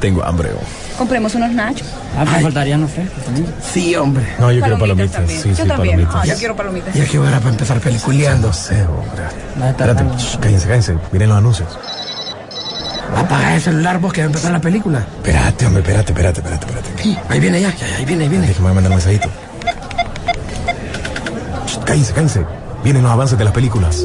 tengo hambre. Oh. Compremos unos nachos. Ah, me faltarían los frescos Sí, hombre. No, yo quiero palomitas. Sí, yo sí, también. palomitas. Ah, yo quiero palomitas. Ya que hora para empezar peliculeando. No sé, hombre. Va a estar Espérate, shh, cállense, cállense. Miren los anuncios. Apaga el celular vos que va a empezar la película. Espérate, hombre, espérate, espérate, espérate, espérate. Sí, ahí viene ya, ya, ahí viene, ahí viene. Déjame mandar un mensajito. Shh, Cállense, cállense. Vienen los avances de las películas.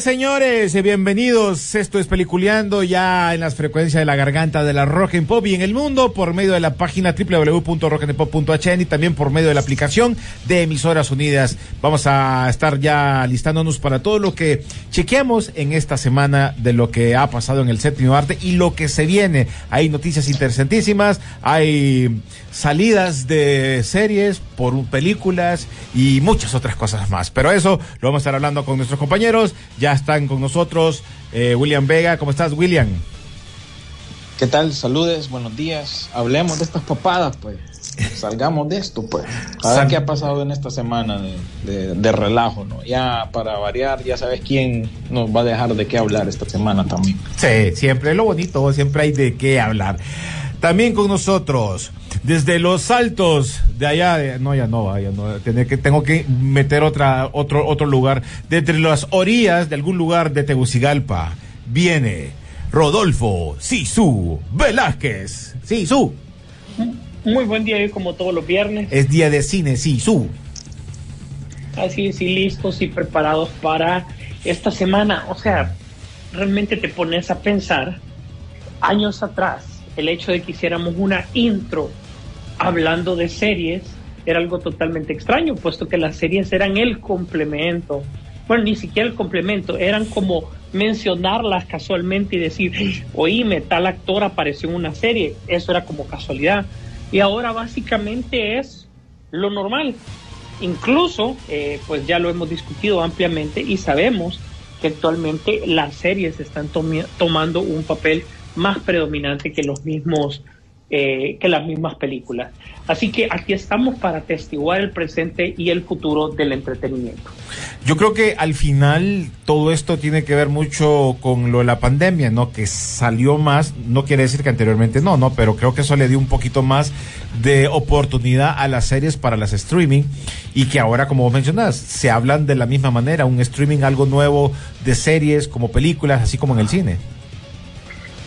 Señores. eh, Bienvenidos. Esto es Peliculeando ya en las frecuencias de la garganta de la Rock and Pop y en el mundo por medio de la página www.rockandpop.hn y también por medio de la aplicación de Emisoras Unidas. Vamos a estar ya listándonos para todo lo que chequeamos en esta semana de lo que ha pasado en el séptimo arte y lo que se viene. Hay noticias interesantísimas, hay salidas de series por películas y muchas otras cosas más. Pero eso lo vamos a estar hablando con nuestros compañeros. Están con nosotros eh, William Vega. ¿Cómo estás, William? ¿Qué tal? Saludes, buenos días. Hablemos de estas papadas, pues. Salgamos de esto, pues. A ver qué ha pasado en esta semana de, de- de relajo, ¿no? Ya para variar, ya sabes quién nos va a dejar de qué hablar esta semana también. Sí, siempre lo bonito, siempre hay de qué hablar. También con nosotros, desde los altos de allá, de- no, ya no, ya no, tener que, tengo que meter otra, otro, otro lugar, de entre las orillas de algún lugar de Tegucigalpa, viene Rodolfo Sisu Velázquez. Sisu, Muy buen día hoy como todos los viernes. es día de cine, Sisu. Así es, y listos y preparados para esta semana. O sea, realmente te pones a pensar, años atrás, el hecho de que hiciéramos una intro hablando de series era algo totalmente extraño, puesto que las series eran el complemento. Bueno, ni siquiera el complemento, eran como mencionarlas casualmente y decir, oíme, tal actor apareció en una serie. Eso era como casualidad. Y ahora básicamente es lo normal. Incluso, eh, pues ya lo hemos discutido ampliamente y sabemos que actualmente las series están tomando un papel más predominante que los mismos eh, que las mismas películas. Así que aquí estamos para atestiguar el presente y el futuro del entretenimiento. Yo creo que al final todo esto tiene que ver mucho con lo de la pandemia, ¿no? Que salió más, no quiere decir que anteriormente no, ¿no? Pero creo que eso le dio un poquito más de oportunidad a las series para las streaming y que ahora, como vos mencionás, se hablan de la misma manera, un streaming algo nuevo de series como películas, así como en el cine.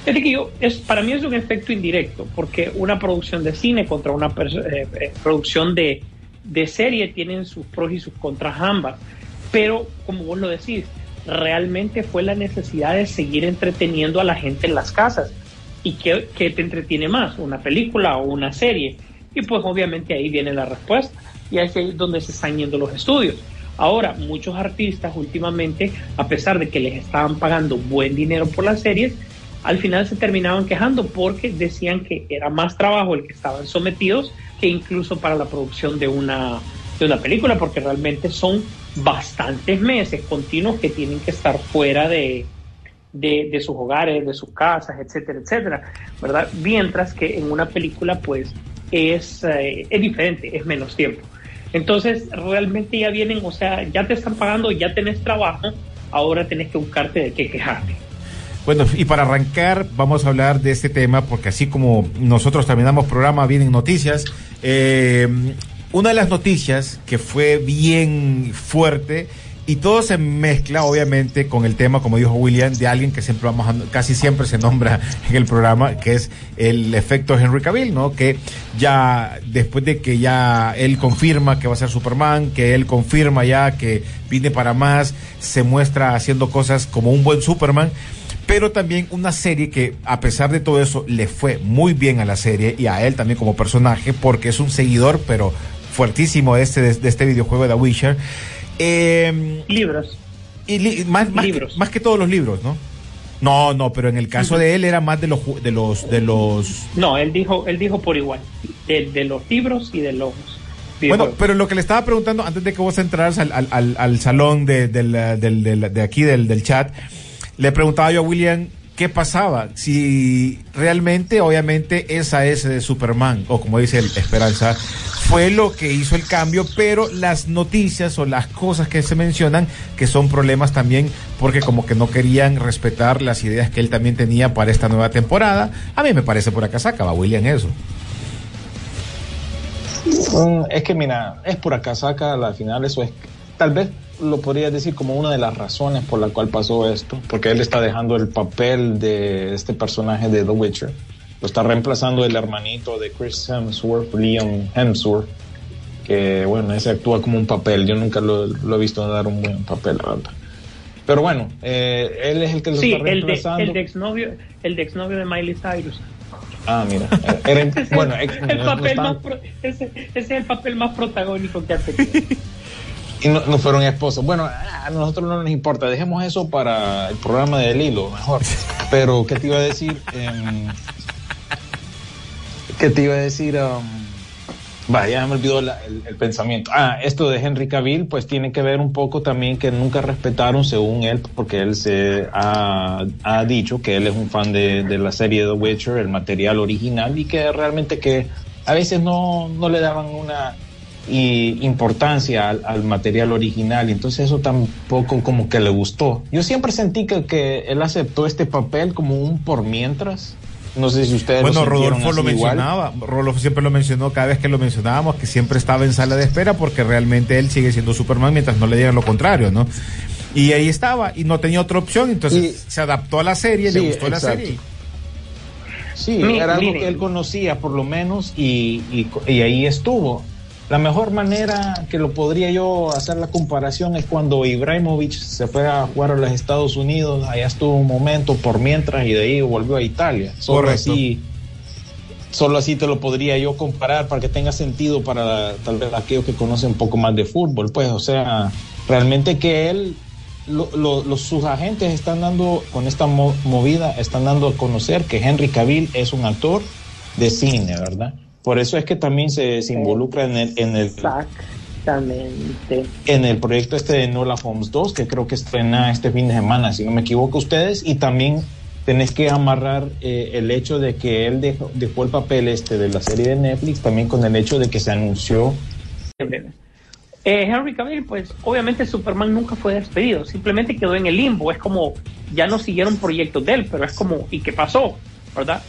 Fíjate que yo, es, para mí es un efecto indirecto, porque una producción de cine contra una eh, eh, producción de, de serie tienen sus pros y sus contras ambas. Pero, como vos lo decís, realmente fue la necesidad de seguir entreteniendo a la gente en las casas. ¿Y qué, qué te entretiene más? ¿Una película o una serie? Y pues obviamente ahí viene la respuesta. Y ahí es donde se están yendo los estudios. Ahora, muchos artistas últimamente, a pesar de que les estaban pagando buen dinero por las series, al final se terminaban quejando porque decían que era más trabajo el que estaban sometidos que incluso para la producción de una, de una película, porque realmente son bastantes meses continuos que tienen que estar fuera de, de, sus hogares, de sus casas, etcétera, etcétera, ¿verdad? Mientras que en una película, pues, es, eh, es diferente, es menos tiempo. Entonces, realmente ya vienen, o sea, ya te están pagando, ya tenés trabajo, ahora tenés que buscarte de qué quejarte. Bueno, y para arrancar, vamos a hablar de este tema, porque así como nosotros también damos programa, vienen noticias. Eh, una de las noticias que fue bien fuerte y todo se mezcla obviamente con el tema, como dijo William, de alguien que siempre vamos a- casi siempre se nombra en el programa, que es el efecto Henry Cavill, ¿no? Que ya después de que ya él confirma que va a ser Superman, que él confirma ya que viene para más, se muestra haciendo cosas como un buen Superman pero también una serie que a pesar de todo eso le fue muy bien a la serie y a él también como personaje porque es un seguidor pero fuertísimo de este, de este videojuego de The Witcher. Eh, Libros. y li- más, más, Libros. Que, más que todos los libros, ¿no? No, no, pero en el caso de él era más de los de los de los No, él dijo, él dijo por igual, de, de los libros y de los Bueno, pero lo que le estaba preguntando antes de que vos entraras al, al, al, al salón de, del- del- de aquí del, del chat, le preguntaba yo a William qué pasaba, si realmente, obviamente, esa es de Superman, o como dice el Esperanza, fue lo que hizo el cambio, pero las noticias o las cosas que se mencionan, que son problemas también, porque como que no querían respetar las ideas que él también tenía para esta nueva temporada, a mí me parece por acá sacaba William eso. Mm, es que mira, es pura casaca, al final eso es, tal vez lo podría decir como una de las razones por la cual pasó esto, porque él está dejando el papel de este personaje de The Witcher, lo está reemplazando el hermanito de Chris Hemsworth, Liam Hemsworth, que bueno, ese actúa como un papel, yo nunca lo, lo he visto dar un buen papel, la verdad. Pero bueno, eh, él es el que lo sí, está el de, reemplazando. el de exnovio, el de exnovio de Miley Cyrus. Ah, mira, era- bueno, ex- el no- no papel están- más pro- ese, ese es el papel más protagónico que ha tenido. Y no, fueron esposos. Bueno, a nosotros no nos importa. Dejemos eso para el programa del hilo, mejor. Pero, ¿qué te iba a decir? Em, ¿Qué te iba a decir? Um, vaya, me olvidó la- el, el pensamiento. Ah, esto de Henry Cavill, pues tiene que ver un poco también que nunca respetaron, según él, porque él se ha, ha dicho que él es un fan de, de la serie The Witcher, el material original, y que realmente que a veces no, no le daban una y importancia al, al material original entonces eso tampoco como que le gustó. Yo siempre sentí que, que él aceptó este papel como un por mientras. No sé si ustedes Bueno, lo Rodolfo lo así igual. mencionaba, Rodolfo siempre lo mencionó cada vez que lo mencionábamos, que siempre estaba en sala de espera porque realmente él sigue siendo Superman mientras no le digan lo contrario, ¿no? Y ahí estaba y no tenía otra opción, entonces Y- se adaptó a la serie, Sí, le gustó la exacto. serie. Sí, Mi- era algo que él conocía por lo menos y, y, y ahí estuvo. La mejor manera que lo podría yo hacer la comparación es cuando Ibrahimovic se fue a jugar a los Estados Unidos, allá estuvo un momento por mientras y de ahí volvió a Italia. Solo Correcto. así, solo así te lo podría yo comparar para que tenga sentido para tal vez aquellos que conocen un poco más de fútbol. Pues, o sea, realmente que él lo- lo- los, sus agentes están dando, con esta mo- movida, están dando a conocer que Henry Cavill es un actor de cine, ¿verdad? Por eso es que también se, se involucra en el, en, el, Exactamente. en el proyecto este de Nola Holmes 2, que creo que estrena este fin de semana, si no me equivoco ustedes, y también tenés que amarrar eh, el hecho de que él dejó, dejó el papel este de la serie de Netflix, también con el hecho de que se anunció Eh, Henry Cavill, pues obviamente Superman nunca fue despedido, simplemente quedó en el limbo. Es como, ya no siguieron proyectos de él, pero es como, ¿y qué pasó? ¿Verdad?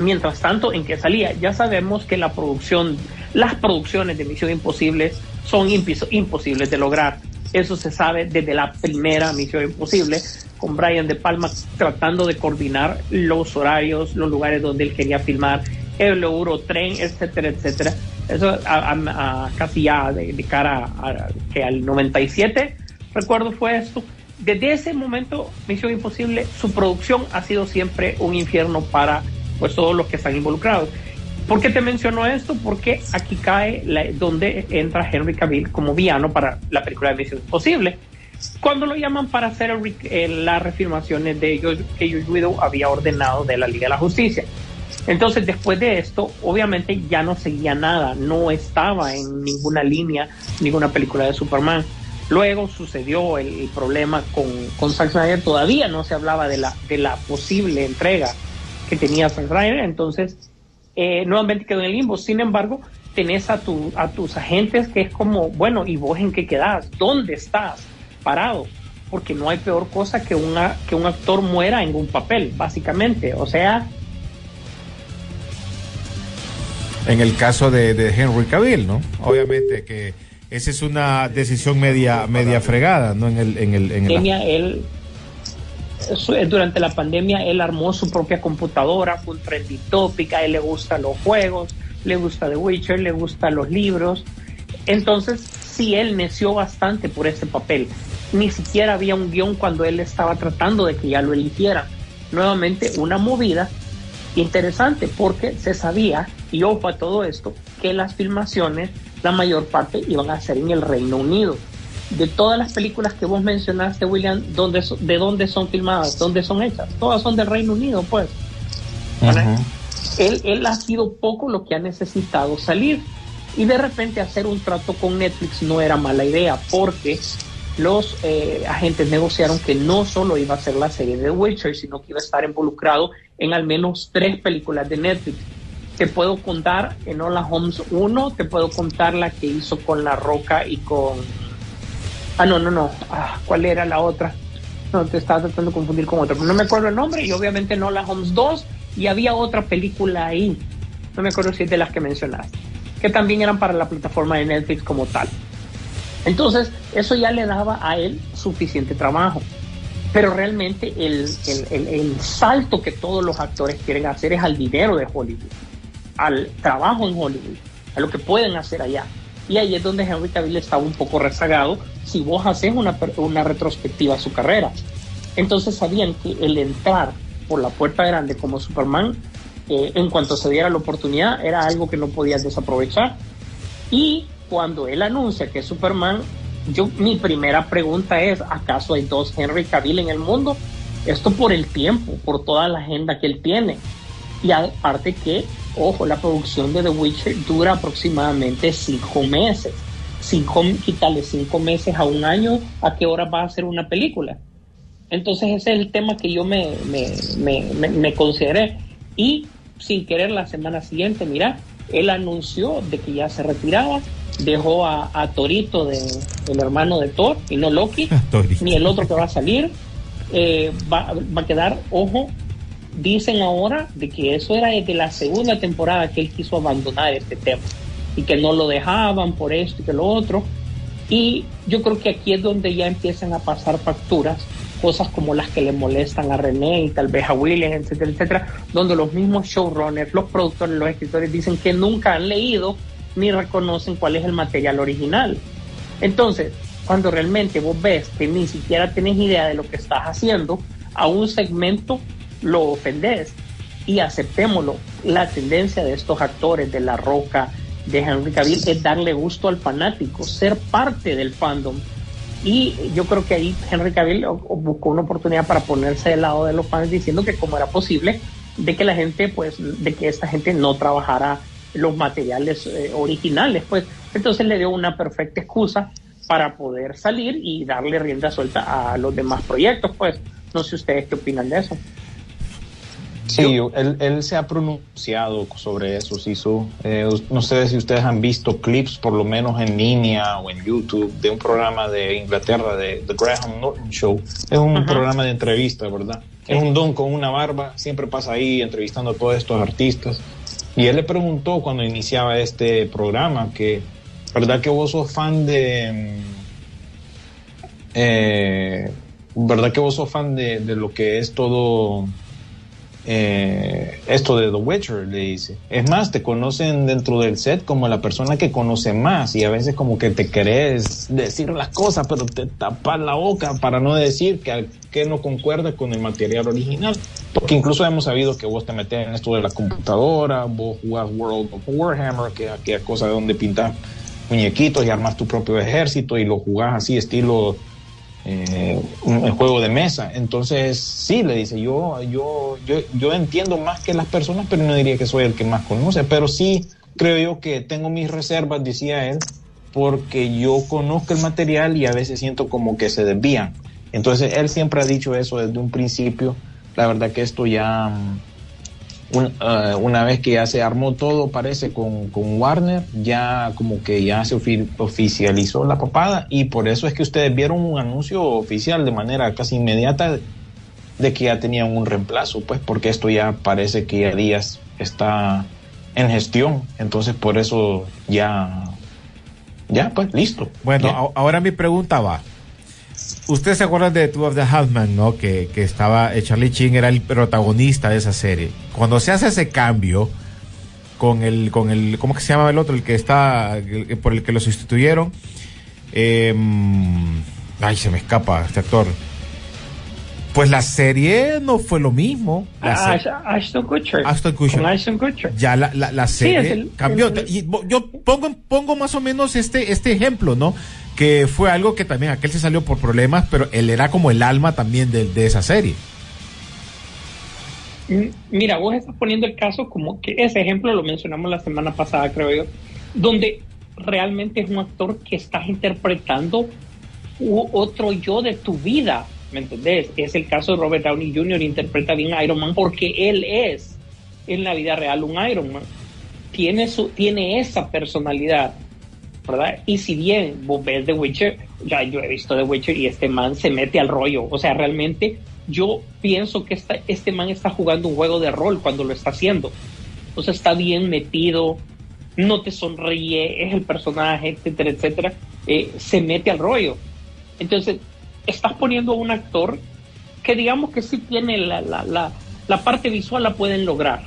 Mientras tanto, ¿en qué salía? Ya sabemos que la producción, las producciones de Misión Imposible son imposibles de lograr. Eso se sabe desde la primera Misión Imposible, con Brian De Palma tratando de coordinar los horarios, los lugares donde él quería filmar, el Eurotren, etcétera, etcétera. Eso a, casi ya de, de cara a, que al 97, recuerdo fue esto. Desde ese momento, Misión Imposible, su producción ha sido siempre un infierno para pues todos los que están involucrados. ¿Por qué te menciono esto? Porque aquí cae donde entra Henry Cavill como villano para la película de Misión Imposible. Cuando lo llaman para hacer las refirmaciones de ellos que Josh Widow había ordenado de la Liga de la Justicia. Entonces, después de esto, obviamente ya no seguía nada, no estaba en ninguna línea, ninguna película de Superman. Luego sucedió el, el problema con, con Zack Snyder, todavía no se hablaba de la, de la posible entrega que tenía Zack Snyder, entonces eh, nuevamente quedó en el limbo. Sin embargo, tenés a, tu, a tus agentes que es como, bueno, ¿y vos en qué quedás? ¿Dónde estás parado? Porque no hay peor cosa que, una, que un actor muera en un papel, básicamente. O sea, En el caso de, de Henry Cavill, ¿no? Obviamente que esa es una decisión media media fregada, ¿no? En el en el en el pandemia, él durante la pandemia él armó su propia computadora, fue un trendy a él le gustan los juegos, le gusta The Witcher, le gustan los libros. Entonces, sí, él neció bastante por ese papel. Ni siquiera había un guion cuando él estaba tratando de que ya lo eligieran. Nuevamente, una movida interesante porque se sabía, y ojo a todo esto, que las filmaciones, la mayor parte, iban a ser en el Reino Unido. De todas las películas que vos mencionaste, William, ¿dónde ¿de dónde son filmadas? ¿Dónde son hechas? Todas son del Reino Unido, pues. ¿Vale? él, él ha sido poco lo que ha necesitado salir. Y de repente hacer un trato con Netflix no era mala idea porque los eh, agentes negociaron que no solo iba a ser la serie de Witcher, sino que iba a estar involucrado en al menos tres películas de Netflix. Te puedo contar en Hola Holmes 1, te puedo contar la que hizo con La Roca y con... Ah, no, no, no. Ah, ¿Cuál era la otra? No, te estaba tratando de confundir con otra. No me acuerdo el nombre y obviamente no la Holmes 2 y había otra película ahí. No me acuerdo si es de las que mencionaste. Que también eran para la plataforma de Netflix como tal. Entonces, eso ya le daba a él suficiente trabajo. Pero realmente el, el, el, el salto que todos los actores quieren hacer es al dinero de Hollywood, al trabajo en Hollywood, a lo que pueden hacer allá. Y ahí es donde Henry Cavill estaba un poco rezagado si vos haces una, una retrospectiva a su carrera. Entonces sabían que el entrar por la puerta grande como Superman, eh, en cuanto se diera la oportunidad, era algo que no podías desaprovechar. Y cuando él anuncia que es Superman, yo mi primera pregunta es, ¿acaso hay dos Henry Cavill en el mundo? Esto por el tiempo, por toda la agenda que él tiene. Y aparte que, ojo, la producción de The Witcher dura aproximadamente cinco meses. Cinco, quitarle cinco meses a un año, ¿a qué hora va a ser una película? Entonces ese es el tema que yo me, me, me, me, consideré. Y sin querer la semana siguiente, mira, él anunció de que ya se retiraba, dejó a, a Torito, de, el hermano de Thor, y no Loki, ni el otro que va a salir. Eh, va, va a quedar, ojo, dicen ahora de que eso era desde la segunda temporada que él quiso abandonar este tema y que no lo dejaban por esto y que lo otro. Y yo creo que aquí es donde ya empiezan a pasar facturas, cosas como las que le molestan a René y tal vez a William, etcétera, etcétera, donde los mismos showrunners, los productores, los escritores dicen que nunca han leído ni reconocen cuál es el material original. Entonces, cuando realmente vos ves que ni siquiera tenés idea de lo que estás haciendo, a un segmento lo ofendes y aceptémoslo. La tendencia de estos actores de La Roca, de Henry Cavill, es darle gusto al fanático, ser parte del fandom. Y yo creo que ahí Henry Cavill buscó una oportunidad para ponerse del lado de los fans diciendo que cómo era posible de que la gente, pues, de que esta gente no trabajara los materiales eh, originales, pues. Entonces le dio una perfecta excusa para poder salir y darle rienda suelta a los demás proyectos, pues. No sé ustedes qué opinan de eso. Sí, él, él se ha pronunciado sobre eso, Sisu. Eh, no sé si ustedes han visto clips, por lo menos en línea o en YouTube, de un programa de Inglaterra, de The Graham Norton Show. Es un programa de entrevista, ¿verdad? Es un don con una barba, siempre pasa ahí entrevistando a todos estos artistas. Y él le preguntó cuando iniciaba este programa que, ¿verdad que vos sos fan de... mm, eh, ¿Verdad que vos sos fan de, de lo que es todo eh, esto de The Witcher, le dice. Es más, te conocen dentro del set como la persona que conoce más y a veces como que te querés decir las cosas, pero te tapas la boca para no decir que, que no concuerda con el material original. Porque incluso hemos sabido que vos te metes en esto de la computadora, vos jugás World of Warhammer, que es aquella cosa de donde pintas muñequitos y armas tu propio ejército y lo jugás así estilo eh, un, el juego de mesa. Entonces, sí, le dice, yo, yo, yo, yo entiendo más que las personas, pero no diría que soy el que más conoce, pero sí creo yo que tengo mis reservas, decía él, porque yo conozco el material y a veces siento como que se desvían. Entonces, él siempre ha dicho eso desde un principio. La verdad que esto ya, un, uh, una vez que ya se armó todo, parece con, con, Warner, ya como que ya se ofi oficializó la papada y por eso es que ustedes vieron un anuncio oficial de manera casi inmediata de que ya tenían un reemplazo, pues porque esto ya parece que ya Díaz está en gestión. Entonces, por eso ya, ya, pues, listo. Bueno, Ya. ahora mi pregunta va. Usted se acuerda de Two of the Halfman, ¿no? Que, que estaba, eh, Charlie Chin era el protagonista de esa serie. Cuando se hace ese cambio con el, con el, ¿cómo que se llama el otro? El que está, el- por el que lo sustituyeron. Eh, ay, se me escapa este actor. Pues la serie no fue lo mismo. La Ah, Ash- Ashton Kutcher. Ashton Kutcher. Con Ashton Kutcher. ya la, la, la serie el- cambió. el- Y yo pongo, pongo más o menos este, este ejemplo, ¿no? Que fue algo que también aquel se salió por problemas, pero él era como el alma también de, esa serie. Mira, vos estás poniendo el caso como que ese ejemplo lo mencionamos la semana pasada, creo yo, donde realmente es un actor que estás interpretando otro yo de tu vida, ¿me entendés? Es el caso de Robert Downey Jr. interpreta bien a Iron Man porque él es en la vida real un Iron Man. Tiene, su, tiene esa personalidad, ¿verdad? Y si bien vos ves The Witcher, ya yo he visto The Witcher y este man se mete al rollo. O sea, realmente yo pienso que esta, este man está jugando un juego de rol cuando lo está haciendo. O sea, está bien metido, no te sonríe, es el personaje, etcétera, etcétera. Eh, se mete al rollo. Entonces, estás poniendo a un actor que digamos que sí tiene la, la, la, la parte visual, la pueden lograr.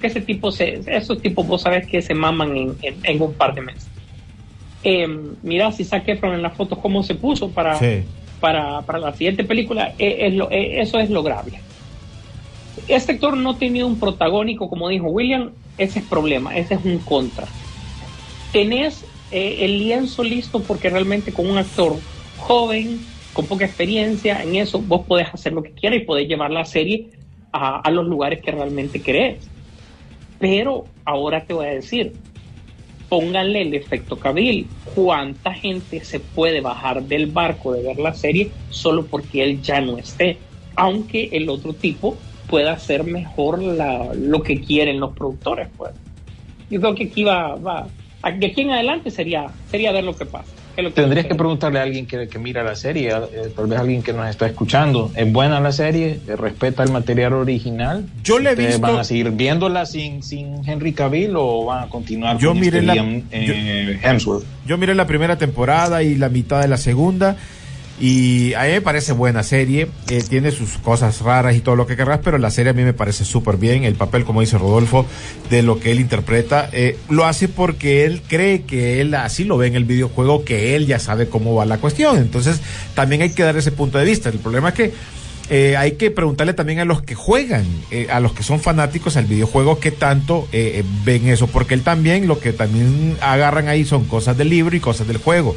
Que ese tipo, se, esos tipos vos sabes que se maman en, en, en un par de meses. Eh, mira, si saqué en las fotos cómo se puso para, Sí. para, para la siguiente película, eh, es lo- eh, eso es lograble. Este actor no ha tenido un protagónico, como dijo William, ese es problema, ese es un contra. Tenés eh, el lienzo listo porque realmente con un actor joven, con poca experiencia en eso, vos podés hacer lo que quieras y podés llevar la serie a, a los lugares que realmente querés. Pero ahora te voy a decir, pónganle el efecto Cabil. ¿Cuánta gente se puede bajar del barco de ver la serie solo porque él ya no esté? Aunque el otro tipo pueda hacer mejor la- lo que quieren los productores, pues. Yo creo que aquí va, va de aquí en adelante sería, sería ver lo que pasa. Tendrías que preguntarle a alguien que, que mira la serie, eh, tal vez alguien que nos está escuchando. ¿Es buena la serie? Eh, ¿Respeta el material original? Yo le he ¿Ustedes visto- ¿Van a seguir viéndola sin, sin Henry Cavill o van a continuar Yo con miré este la- Liam, eh, Hemsworth? Yo miré la primera temporada y la mitad de la segunda. Y a mí me parece buena serie. eh, tiene sus cosas raras y todo lo que querrás, pero la serie a mí me parece súper bien. El papel, como dice Rodolfo, de lo que él interpreta, eh, lo hace porque él cree que él así lo ve en el videojuego, que él ya sabe cómo va la cuestión. Entonces, también hay que dar ese punto de vista. El problema es que eh, hay que preguntarle también a los que juegan, eh, a los que son fanáticos al videojuego, qué tanto eh, eh, ven eso, porque él también, lo que también agarran ahí son cosas del libro y cosas del juego.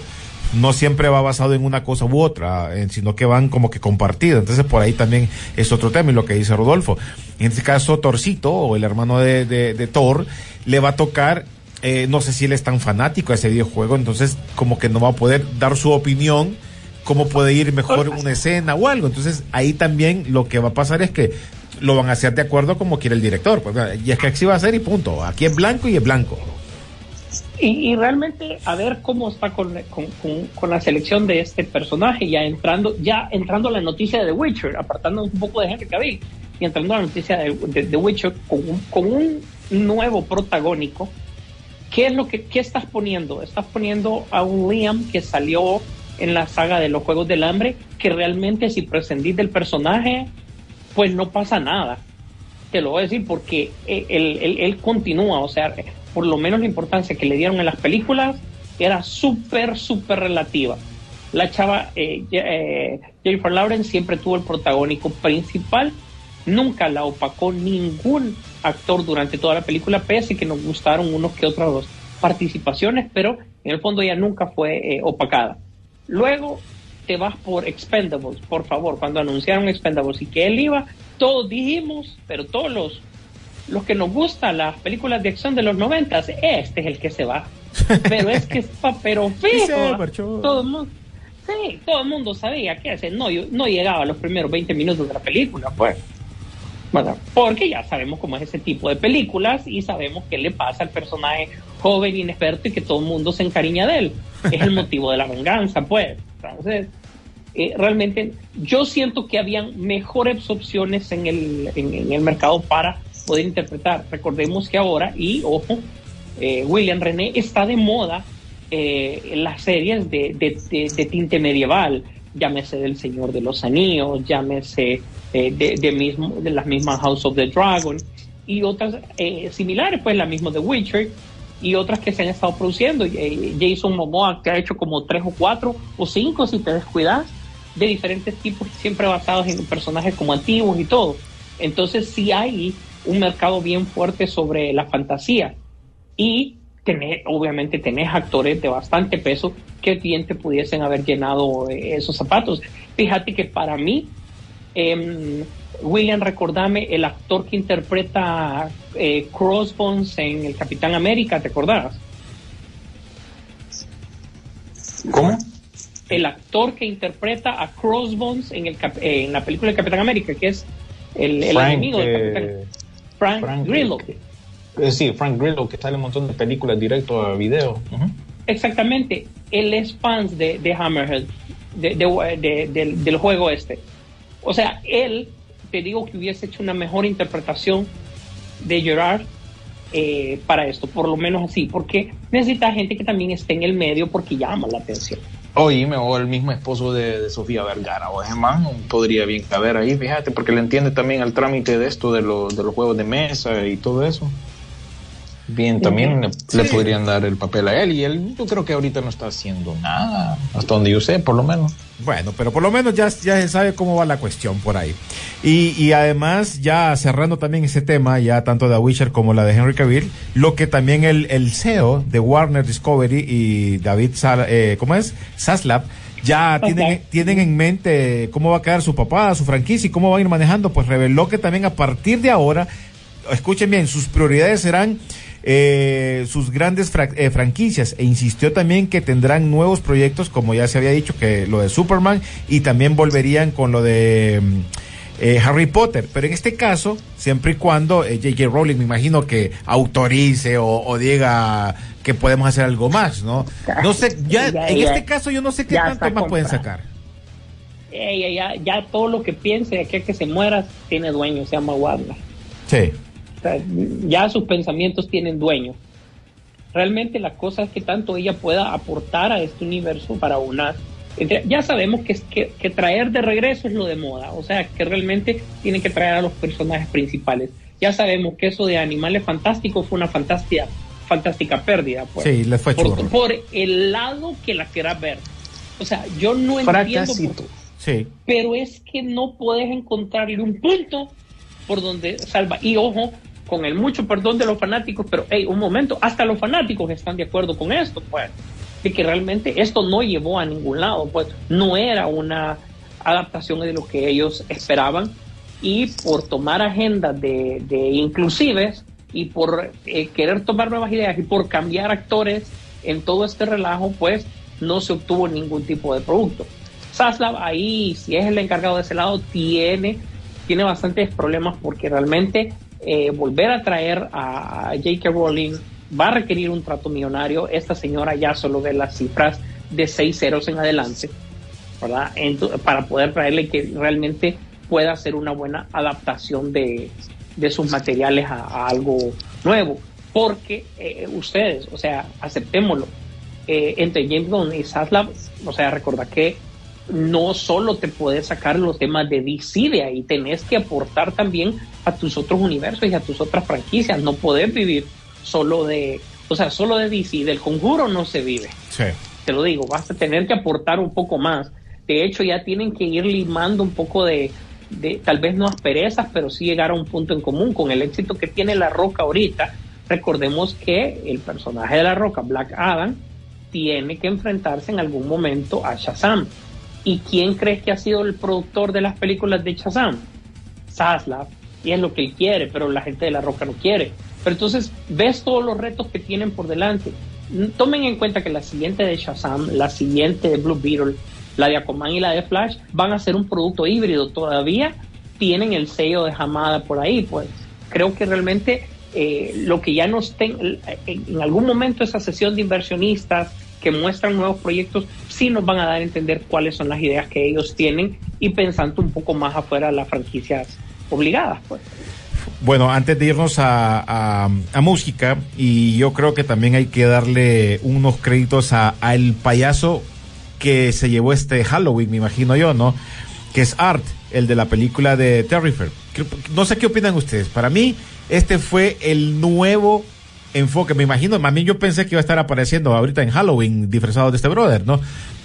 No siempre va basado en una cosa u otra, sino que van como que compartidas. Entonces, por ahí también es otro tema, y lo que dice Rodolfo. En este caso, Torcito, o el hermano de, de, de Thor, le va a tocar eh, no sé si él es tan fanático de ese videojuego, entonces como que no va a poder dar su opinión cómo puede ir mejor una escena o algo. Entonces ahí también lo que va a pasar es que lo van a hacer de acuerdo como quiere el director. Pues, y es que así va a ser y punto. Aquí es blanco y es blanco. Y, y realmente a ver cómo está con, con, con- con la selección de este personaje, ya entrando, ya entrando a la noticia de The Witcher, apartando un poco de Henry Cavill, y entrando a la noticia de, de, The Witcher con un, con un nuevo protagónico. ¿Qué es lo que qué estás poniendo? Estás poniendo a un Liam que salió en la saga de los Juegos del Hambre, que realmente si prescindís del personaje, pues no pasa nada te lo voy a decir porque él, él- él continúa, o sea, por lo menos la importancia que le dieron en las películas era súper, súper relativa. La chava eh, eh, Jennifer Lawrence siempre tuvo el protagónico principal, nunca la opacó ningún actor durante toda la película, pese a que nos gustaron unos que otras participaciones, pero en el fondo ella nunca fue eh, opacada. Luego te vas por Expendables, por favor, cuando anunciaron Expendables y que él iba, todos dijimos, pero todos los, los que nos gustan las películas de acción de los noventas, este es el que se va. Pero es que pero fijo, todo el mundo, sí, todo el mundo sabía que ese no, no llegaba a los primeros 20 minutos de la película, pues. Bueno, porque ya sabemos cómo es ese tipo de películas y sabemos qué le pasa al personaje joven, inexperto y que todo el mundo se encariña de él. Es el motivo de la venganza, pues. Entonces, eh, realmente yo siento que habían mejores opciones en el, en, en el mercado para poder interpretar. Recordemos que ahora, y ojo, eh, William René está de moda eh, las series de, de, de, de tinte medieval, llámese del Señor de los Anillos, llámese eh, de, de, las mismas House of the Dragon y otras eh, similares, pues la misma de Witcher y otras que se han estado produciendo. Eh, Jason Momoa, que ha hecho como tres o cuatro o cinco, si te descuidas, de diferentes tipos, siempre basados en personajes como antiguos y todo. Entonces sí hay un mercado bien fuerte sobre la fantasía y tenés, obviamente tenés actores de bastante peso que bien te pudiesen haber llenado eh, esos zapatos. Fíjate que para mí, eh, William, recordame el actor que interpreta eh, Crossbones en El Capitán América, ¿te acordás? ¿Cómo? El actor que interpreta a Crossbones en, el en la película El Capitán América, que es el, el Frank, enemigo del eh, Capitán. Frank, Frank Grillo. Eh, sí, Frank Grillo, que sale un montón de películas directo a video. Exactamente, él es fan de, de Hammerhead, de, de- de- del- del juego este. O sea, él, te digo que hubiese hecho una mejor interpretación de Gerard eh, para esto, por lo menos así, porque necesita gente que también esté en el medio porque llama la atención. Oíme, o el mismo esposo de, de Sofía Vergara, o ese man podría bien caber ahí, fíjate, porque le entiende también al trámite de esto, de, lo- de los juegos de mesa y todo eso. Bien, también le, le podrían dar el papel a él, y él yo creo que ahorita no está haciendo nada, hasta donde yo sé, por lo menos. Bueno, pero por lo menos ya, ya se sabe cómo va la cuestión por ahí. Y, y además, ya cerrando también ese tema, ya tanto de Witcher como la de Henry Cavill, lo que también el, el CEO de Warner Discovery y David Sal, eh, ¿cómo es? Saslav, ya tienen, tienen en mente cómo va a quedar su papá, su franquicia y cómo van a ir manejando, pues reveló que también a partir de ahora, escuchen bien, sus prioridades serán eh, sus grandes fra- eh, franquicias. E insistió también que tendrán nuevos proyectos, como ya se había dicho, que lo de Superman y también volverían con lo de mm, eh, Harry Potter. Pero en este caso, siempre y cuando eh, J.K. Rowling, me imagino que autorice o, o diga que podemos hacer algo más, ¿no? No sé, ya, Ya, en ya. este caso yo no sé qué tanto más pueden sacar. Eh, ya, ya, todo lo que piense de aquí a que se muera tiene dueño, se llama Warner. Sí. O sea, ya sus pensamientos tienen dueño. Realmente la cosa es que tanto ella pueda aportar a este universo para una... Ya sabemos que, es- que, que traer de regreso es lo de moda, o sea, que realmente tienen que traer a los personajes principales. Ya sabemos que eso de animales fantásticos fue una fantástica, fantástica pérdida. Pues, Sí, les fue por, churro. por el lado que la quieras ver. O sea, yo no entiendo... Fracasito. por- Sí. pero es que no puedes encontrarle un punto por donde salva. Y ojo, con el mucho perdón de los fanáticos, pero hey, un momento, hasta los fanáticos están de acuerdo con esto, pues, de que realmente esto no llevó a ningún lado, pues, no era una adaptación de lo que ellos esperaban y por tomar agendas de, de inclusives y por eh, querer tomar nuevas ideas y por cambiar actores en todo este relajo, pues no se obtuvo ningún tipo de producto. Saslav ahí, si es el encargado de ese lado, tiene, tiene bastantes problemas porque realmente eh, volver a traer a J.K. Rowling va a requerir un trato millonario. Esta señora ya solo ve las cifras de seis ceros en adelante, ¿verdad? Para poder traerle que realmente pueda hacer una buena adaptación de, de sus materiales a, algo nuevo. Porque eh, ustedes, o sea, aceptémoslo, eh, entre James Gunn y Saslav, o sea, recordad que no solo te puedes sacar los temas de DC de ahí, tenés que aportar también a tus otros universos y a tus otras franquicias. No podés vivir solo de, o sea, solo de DC, del conjuro no se vive. Sí. Te lo digo, vas a tener que aportar un poco más. De hecho, ya tienen que ir limando un poco de, de tal vez no asperezas, pero sí llegar a un punto en común con el éxito que tiene La Roca ahorita. Recordemos que el personaje de La Roca, Black Adam, tiene que enfrentarse en algún momento a Shazam. ¿Y quién crees que ha sido el productor de las películas de Shazam? Zaslav. Y es lo que él quiere, pero la gente de La Roca no quiere. Pero entonces ves todos los retos que tienen por delante. Tomen en cuenta que la siguiente de Shazam, la siguiente de Blue Beetle, la de Aquaman y la de Flash van a ser un producto híbrido. Todavía tienen el sello de Hamada por ahí. Pues creo que realmente eh, lo que ya nos ten, en, en algún momento esa sesión de inversionistas que muestran nuevos proyectos sí nos van a dar a entender cuáles son las ideas que ellos tienen y pensando un poco más afuera de las franquicias obligadas pues Bueno, antes de irnos a, a, música, y yo creo que también hay que darle unos créditos a, el payaso que se llevó este Halloween, me imagino yo, ¿no? Que es Art, el de la película de Terrifier. No sé qué opinan ustedes. Para mí, este fue el nuevo enfoque. Me imagino, a mí yo pensé que iba a estar apareciendo ahorita en Halloween disfrazado de este brother, ¿no?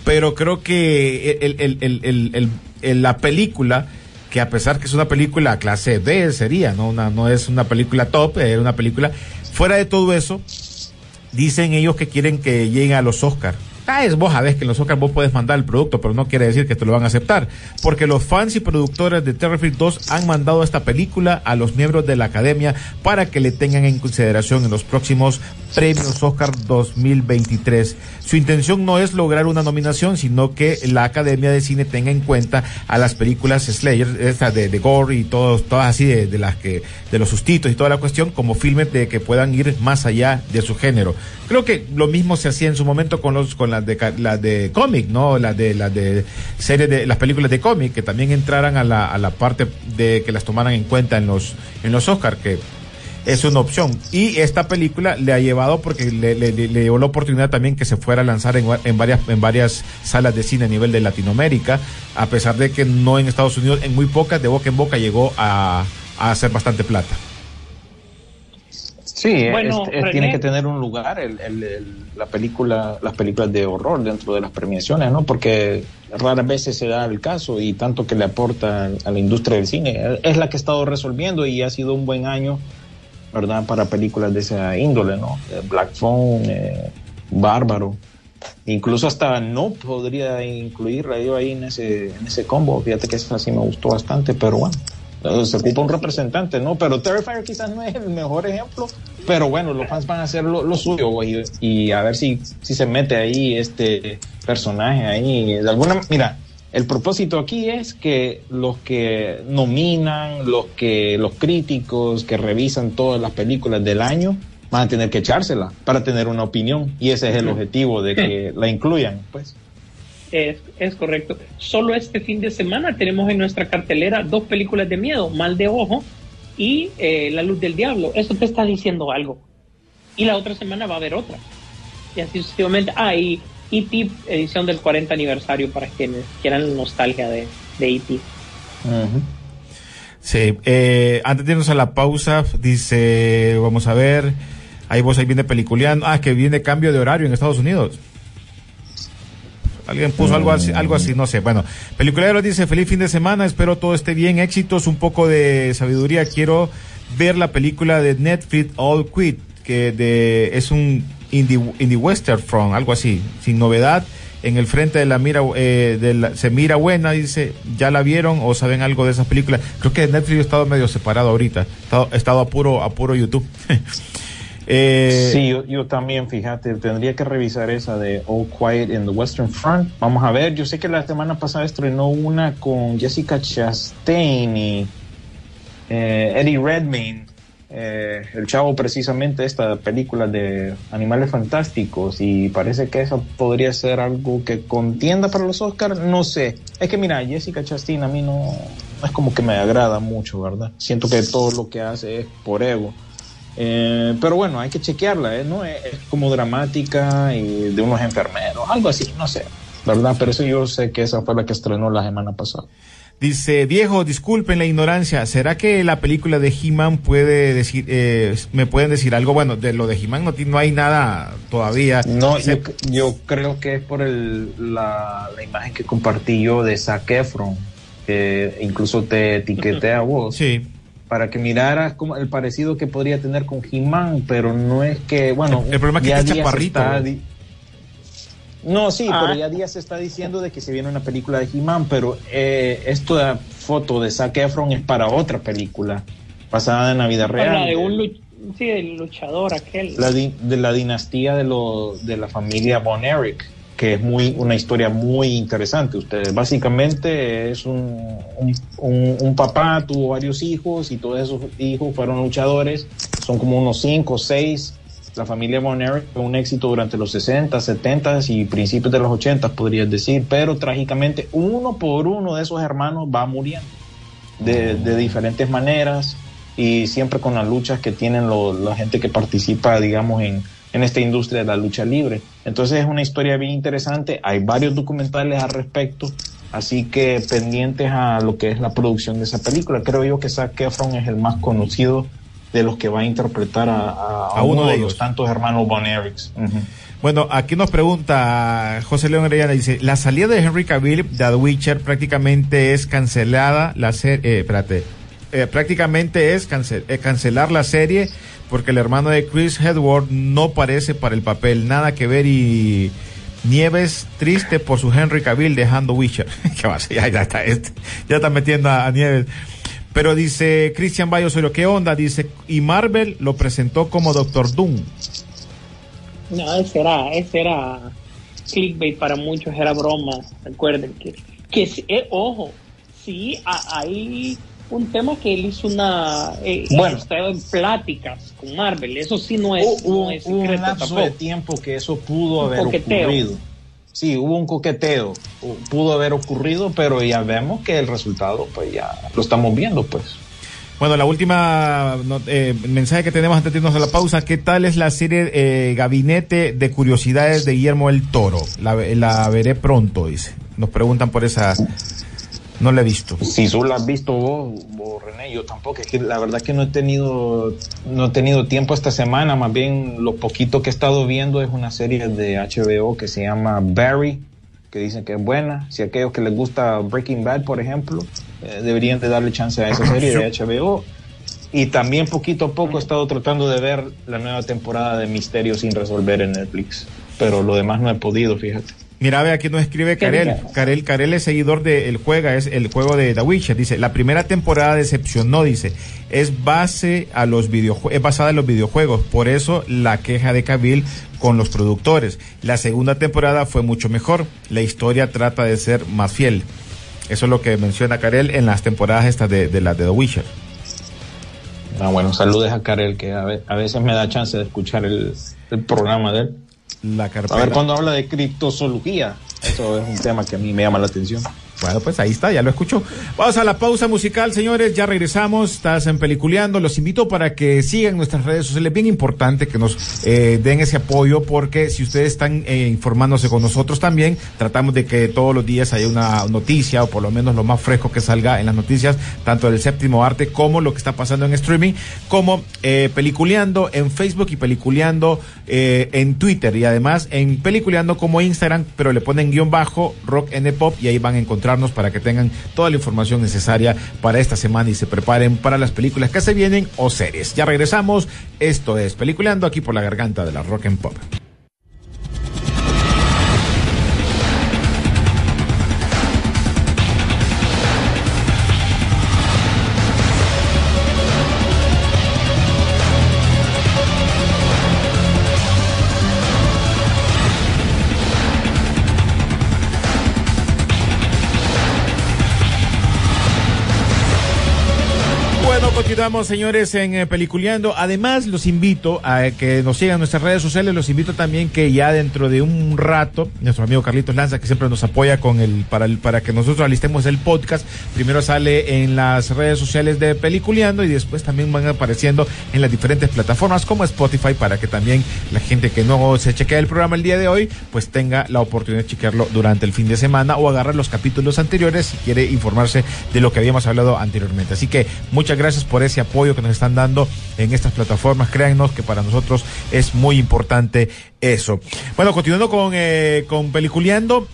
Pero creo que la película, que a pesar que es una película clase B, sería, ¿no? Una, no es una película top, es una película. Fuera de todo eso, dicen ellos que quieren que lleguen a los Oscars. Ah, es vos sabés que en los Oscars vos puedes mandar el producto, pero no quiere decir que te lo van a aceptar. Porque los fans y productores de Terrifier 2 han mandado esta película a los miembros de la academia para que le tengan en consideración en los próximos premios Oscar 2023. Su intención no es lograr una nominación, sino que la Academia de Cine tenga en cuenta a las películas Slayer, esta de, de Gore y todos, todas así de, de las que, de los sustitos y toda la cuestión, como filmes de que puedan ir más allá de su género. Creo que lo mismo se hacía en su momento con los, con las de, las de cómic, ¿no? Las de, las de series de, las películas de cómic, que también entraran a la, a la parte de que las tomaran en cuenta en los, en los Oscar, que es una opción. Y esta película le ha llevado, porque le- le- le llevó la oportunidad también que se fuera a lanzar en, en, varias, en varias salas de cine a nivel de Latinoamérica, a pesar de que no en Estados Unidos, en muy pocas, de boca en boca llegó a, a hacer bastante plata. Sí, Bueno, es- tiene que tener un lugar el, el- el- la película, las películas de horror dentro de las premiaciones, ¿no? Porque raras veces se da el caso y tanto que le aporta a la industria del cine. Es la que ha estado resolviendo y ha sido un buen año, ¿verdad? Para películas de esa índole, ¿no? Eh, Black Phone, eh, Bárbaro. Incluso hasta no podría incluirla yo ahí en ese, en ese combo. Fíjate que esa sí me gustó bastante, pero bueno. Se ocupa un representante, ¿no? Pero Terrifier quizás no es el mejor ejemplo, pero bueno, los fans van a hacer lo, lo suyo güey, y, a ver si, si se mete ahí este personaje ahí. De alguna mira, el propósito aquí es que los que nominan, los que los críticos que revisan todas las películas del año van a tener que echársela para tener una opinión y ese es el objetivo de que la incluyan, pues. Es, es correcto. Solo este fin de semana tenemos en nuestra cartelera dos películas de miedo, Mal de Ojo y eh, La Luz del Diablo. Eso te está diciendo algo. Y la otra semana va a haber otra. Y así sucesivamente. Ah, y E.T. edición del 40 aniversario para quienes quieran nostalgia de, de E.T. Ujú. Sí, eh, antes de irnos a la pausa, dice, vamos a ver, ahí vos ahí viene peliculeando, ah, que viene cambio de horario en Estados Unidos. Alguien puso algo así, algo así, no sé. Bueno, Peliculero dice, feliz fin de semana, espero todo esté bien, éxitos, un poco de sabiduría. Quiero ver la película de Netflix All Quit, que de, es un indie, indie western from, algo así, sin novedad. En el frente de la mira, eh, de la- se mira buena, dice, ¿ya la vieron o saben algo de esas películas? Creo que Netflix ha estado medio separado ahorita, ha estado, ha estado a puro, a puro YouTube. eh, Sí, yo, yo también, fíjate, tendría que revisar esa de All Quiet in the Western Front. Vamos a ver, yo sé que la semana pasada estrenó una con Jessica Chastain y eh, Eddie Redmayne, eh, el chavo precisamente esta película de Animales Fantásticos y parece que eso podría ser algo que contienda para los Oscars, no sé. Es que mira, Jessica Chastain a mí no, no es como que me agrada mucho, ¿verdad? Siento que todo lo que hace es por ego. Eh, pero bueno, hay que chequearla, ¿eh? ¿no? Es, es como dramática y de unos enfermeros, algo así, no sé, ¿verdad? Pero eso yo sé que esa fue la que estrenó la semana pasada. Dice, viejo, disculpen la ignorancia, ¿será que la película de He-Man puede decir, eh, me pueden decir algo? Bueno, de lo de He-Man no, no hay nada todavía. No, Se- yo, yo creo que es por el, la, la imagen que compartí yo de Zac Efron, que incluso te etiqueté a vos. Sí. Para que miraras como el parecido que podría tener con He-Man, pero no es que, bueno, El- el problema es que ya está Díaz chaparrito, ¿no? di- No, sí, Ah. pero ya Díaz está diciendo de que se viene una película de He-Man, pero eh, esta foto de Zac Efron es para otra película, basada en la vida real. De un luch- sí, del luchador aquel. la di- de la dinastía de, lo, de la familia Von Erich, que es muy una historia muy interesante. Ustedes básicamente es un, un, un- papá, tuvo varios hijos y todos esos hijos fueron luchadores. Son como unos cinco o seis. La familia Von Erich fue un éxito durante los 60, 70 y principios de los 80, podrías decir, pero trágicamente uno por uno de esos hermanos va muriendo de, de diferentes maneras. y siempre con las luchas que tienen lo- la gente que participa, digamos, en, en esta industria de la lucha libre. Entonces es una historia bien interesante, hay varios documentales al respecto, así que pendientes a lo que es la producción de esa película. Creo yo que Zac Efron es el más conocido de los que va a interpretar a, a- a A uno uno, de ellos. los tantos hermanos Von Erichs. Ujú. Bueno, aquí nos pregunta José León Arellana, dice, la salida de Henry Cavill de The Witcher prácticamente es cancelada la serie, eh, espérate, eh, prácticamente es cance- eh, cancelar la serie porque el hermano de Chris Hedward no parece para el papel, nada que ver y Nieves triste por su Henry Cavill dejando Witcher. ¿Qué va? Ya, está, este, ya está metiendo a, Nieves. Pero dice Christian Bayo sobre qué onda, dice, y Marvel lo presentó como Doctor Doom. No, ese era, ese era clickbait para muchos, era broma. Recuerden que, que eh, ojo, sí, a- hay un tema que él hizo una. Eh, Bueno. en pláticas con Marvel, eso sí no es, Hubo, no es hubo un lapso tampoco. de tiempo que eso pudo Un haber coqueteo. ocurrido. Sí, hubo un coqueteo, pudo haber ocurrido, pero ya vemos que el resultado, pues ya lo estamos viendo, pues. Bueno, la última eh, mensaje que tenemos antes de irnos a la pausa, ¿qué tal es la serie eh, Gabinete de Curiosidades de Guillermo el Toro? La, la veré pronto, dice. Nos preguntan por esa... No la he visto. Si tú la has visto vos, vos, René, yo tampoco. La verdad que no he tenido, no he tenido tiempo esta semana. Más bien, lo poquito que he estado viendo es una serie de HBO que se llama Barry, que dicen que es buena. Si aquellos que les gusta Breaking Bad, por ejemplo, eh, deberían de darle chance a esa serie de HBO. Y también poquito a poco he estado tratando de ver la nueva temporada de Misterio sin resolver en Netflix. Pero lo demás no he podido, fíjate. Mira, ve aquí nos escribe Karel. Karel, Karel es seguidor de El Juega, es el juego de The Witcher. Dice, la primera temporada decepcionó, dice, es base a los videojuegos, es basada en los videojuegos, por eso la queja de Cavill con los productores. La segunda temporada fue mucho mejor, la historia trata de ser más fiel. Eso es lo que menciona Karel en las temporadas estas de, de la de The Witcher. Ah, bueno, saludes a Karel, que a, ve- a veces me da chance de escuchar el, el programa de él. La A carpeta. ver, cuando habla de criptozoología, eso es un tema que a mí me llama la atención. Bueno, pues ahí está, ya lo escuchó. Vamos a la pausa musical, señores. Ya regresamos. Estás en Peliculeando. Los invito para que sigan nuestras redes sociales. Bien importante que nos eh, den ese apoyo, porque si ustedes están eh, informándose con nosotros también, tratamos de que todos los días haya una noticia, o por lo menos lo más fresco que salga en las noticias, tanto del séptimo arte como lo que está pasando en streaming, como eh, Peliculeando en Facebook y Peliculeando eh, en Twitter. Y además en Peliculeando como Instagram, pero le ponen guion bajo Rock N Pop y ahí van a para que tengan toda la información necesaria para esta semana y se preparen para las películas que se vienen o series. Ya regresamos. Esto es Peliculeando aquí por la garganta de la Rock and Pop. Continuamos, señores, en eh, Peliculeando. Además, los invito a que nos sigan nuestras redes sociales. Los invito también que ya dentro de un rato, nuestro amigo Carlitos Lanza, que siempre nos apoya con el para, el, para que nosotros alistemos el podcast, primero sale en las redes sociales de Peliculeando y después también van apareciendo en las diferentes plataformas como Spotify para que también la gente que no se chequea el programa el día de hoy, pues tenga la oportunidad de chequearlo durante el fin de semana o agarrar los capítulos anteriores si quiere informarse de lo que habíamos hablado anteriormente. Así que muchas gracias por ese apoyo que nos están dando en estas plataformas. Créannos que para nosotros es muy importante eso. Bueno, continuando con, eh, con Peliculeando.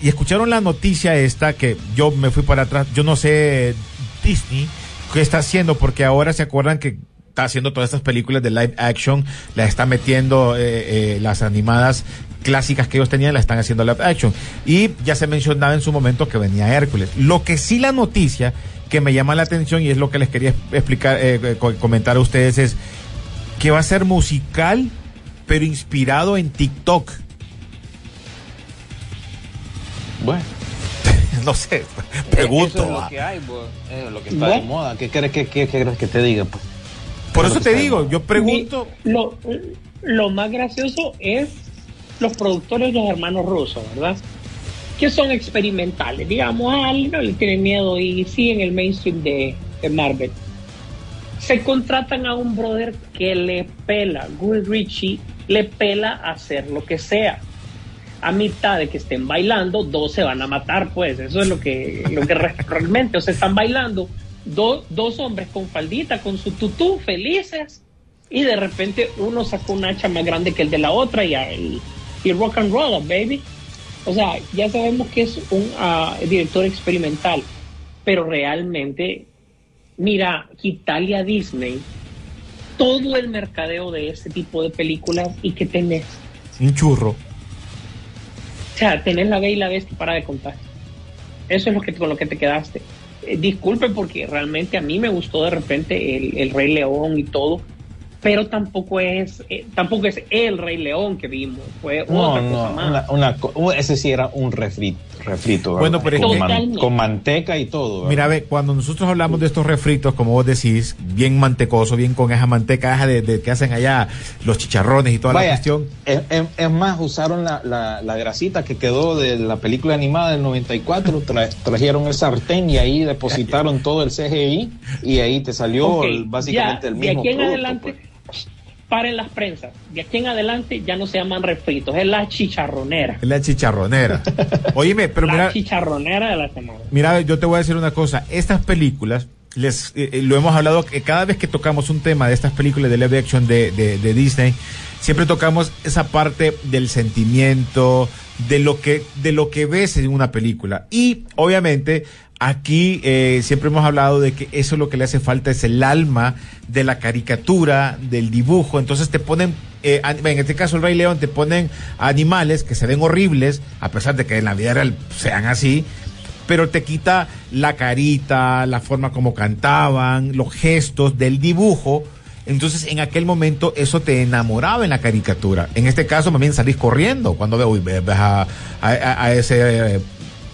Y escucharon la noticia esta que yo me fui para atrás. Yo no sé Disney qué está haciendo porque ahora se acuerdan que está haciendo todas estas películas de live action, las está metiendo eh, eh, las animadas clásicas que ellos tenían, las están haciendo live action. Y ya se mencionaba en su momento que venía Hércules. Lo que sí la noticia que me llama la atención y es lo que les quería explicar, eh, eh, co- comentar a ustedes es que va a ser musical, pero inspirado en TikTok. Bueno, No sé, eso pregunto. es lo que hay, pues, es lo que está de Bueno. moda. ¿Qué quieres que, qué quieres que te diga? Pues? Por Eso te de digo, yo pregunto. Mi- lo, lo más gracioso es los productores, los hermanos rusos, ¿verdad? Que son experimentales. Digamos, a alguien no le tienen miedo y siguen el mainstream de, de Marvel. Se contratan a un brother que le pela, Guy Ritchie le pela hacer lo que sea. A mitad de que estén bailando, dos se van a matar, pues. Eso es lo que, lo que re- realmente, o sea, están bailando do- dos hombres con faldita, con su tutú, felices, y de repente uno saca un hacha más grande que el de la otra y, y, y rock and roll, baby. O sea, ya sabemos que es un ah, director experimental, pero realmente, mira, quitarle a Disney todo el mercadeo de este tipo de películas y que tenés. Un churro. O sea, tenés la B y la bestia para de contar. Eso es lo que con lo que te quedaste. Eh, disculpe porque realmente a mí me gustó de repente el, el Rey León y todo, pero tampoco es eh, tampoco es el Rey León que vimos, fue No, otra cosa no, más. una, una co- ese sí era un refrito, refrito Bueno, pero es con, man- con manteca y todo. ¿verdad? Mira, ve, cuando nosotros hablamos de estos refritos, como vos decís, bien mantecoso, bien con esa manteca esa de, de que hacen allá los chicharrones y toda la Vaya, cuestión. Es, es- es más, usaron la, la, la grasita que quedó de la película animada del 94, tra- trajeron el sartén y ahí depositaron todo el CGI y ahí te salió Ok, el- básicamente ya, el de mismo aquí en producto, adelante, pues. Paren las prensas. De aquí en adelante ya no se llaman refritos, es la chicharronera. Es la chicharronera. Oíme, pero la mira, chicharronera de la semana. mira, yo te voy a decir una cosa. Estas películas, les, eh, eh, lo hemos hablado que cada vez que tocamos un tema de estas películas de live action de, de, de Disney, siempre tocamos esa parte del sentimiento, de lo que, de lo que ves en una película. Y obviamente, aquí eh, siempre hemos hablado de que eso lo que le hace falta es el alma de la caricatura, del dibujo. Entonces te ponen, eh, en este caso el Rey León, te ponen animales que se ven horribles, a pesar de que en la vida real sean así, pero te quita la carita, la forma como cantaban, los gestos del dibujo. Entonces, en aquel momento, eso te enamoraba en la caricatura. En este caso, bien salís corriendo cuando ves a, a- a ese eh,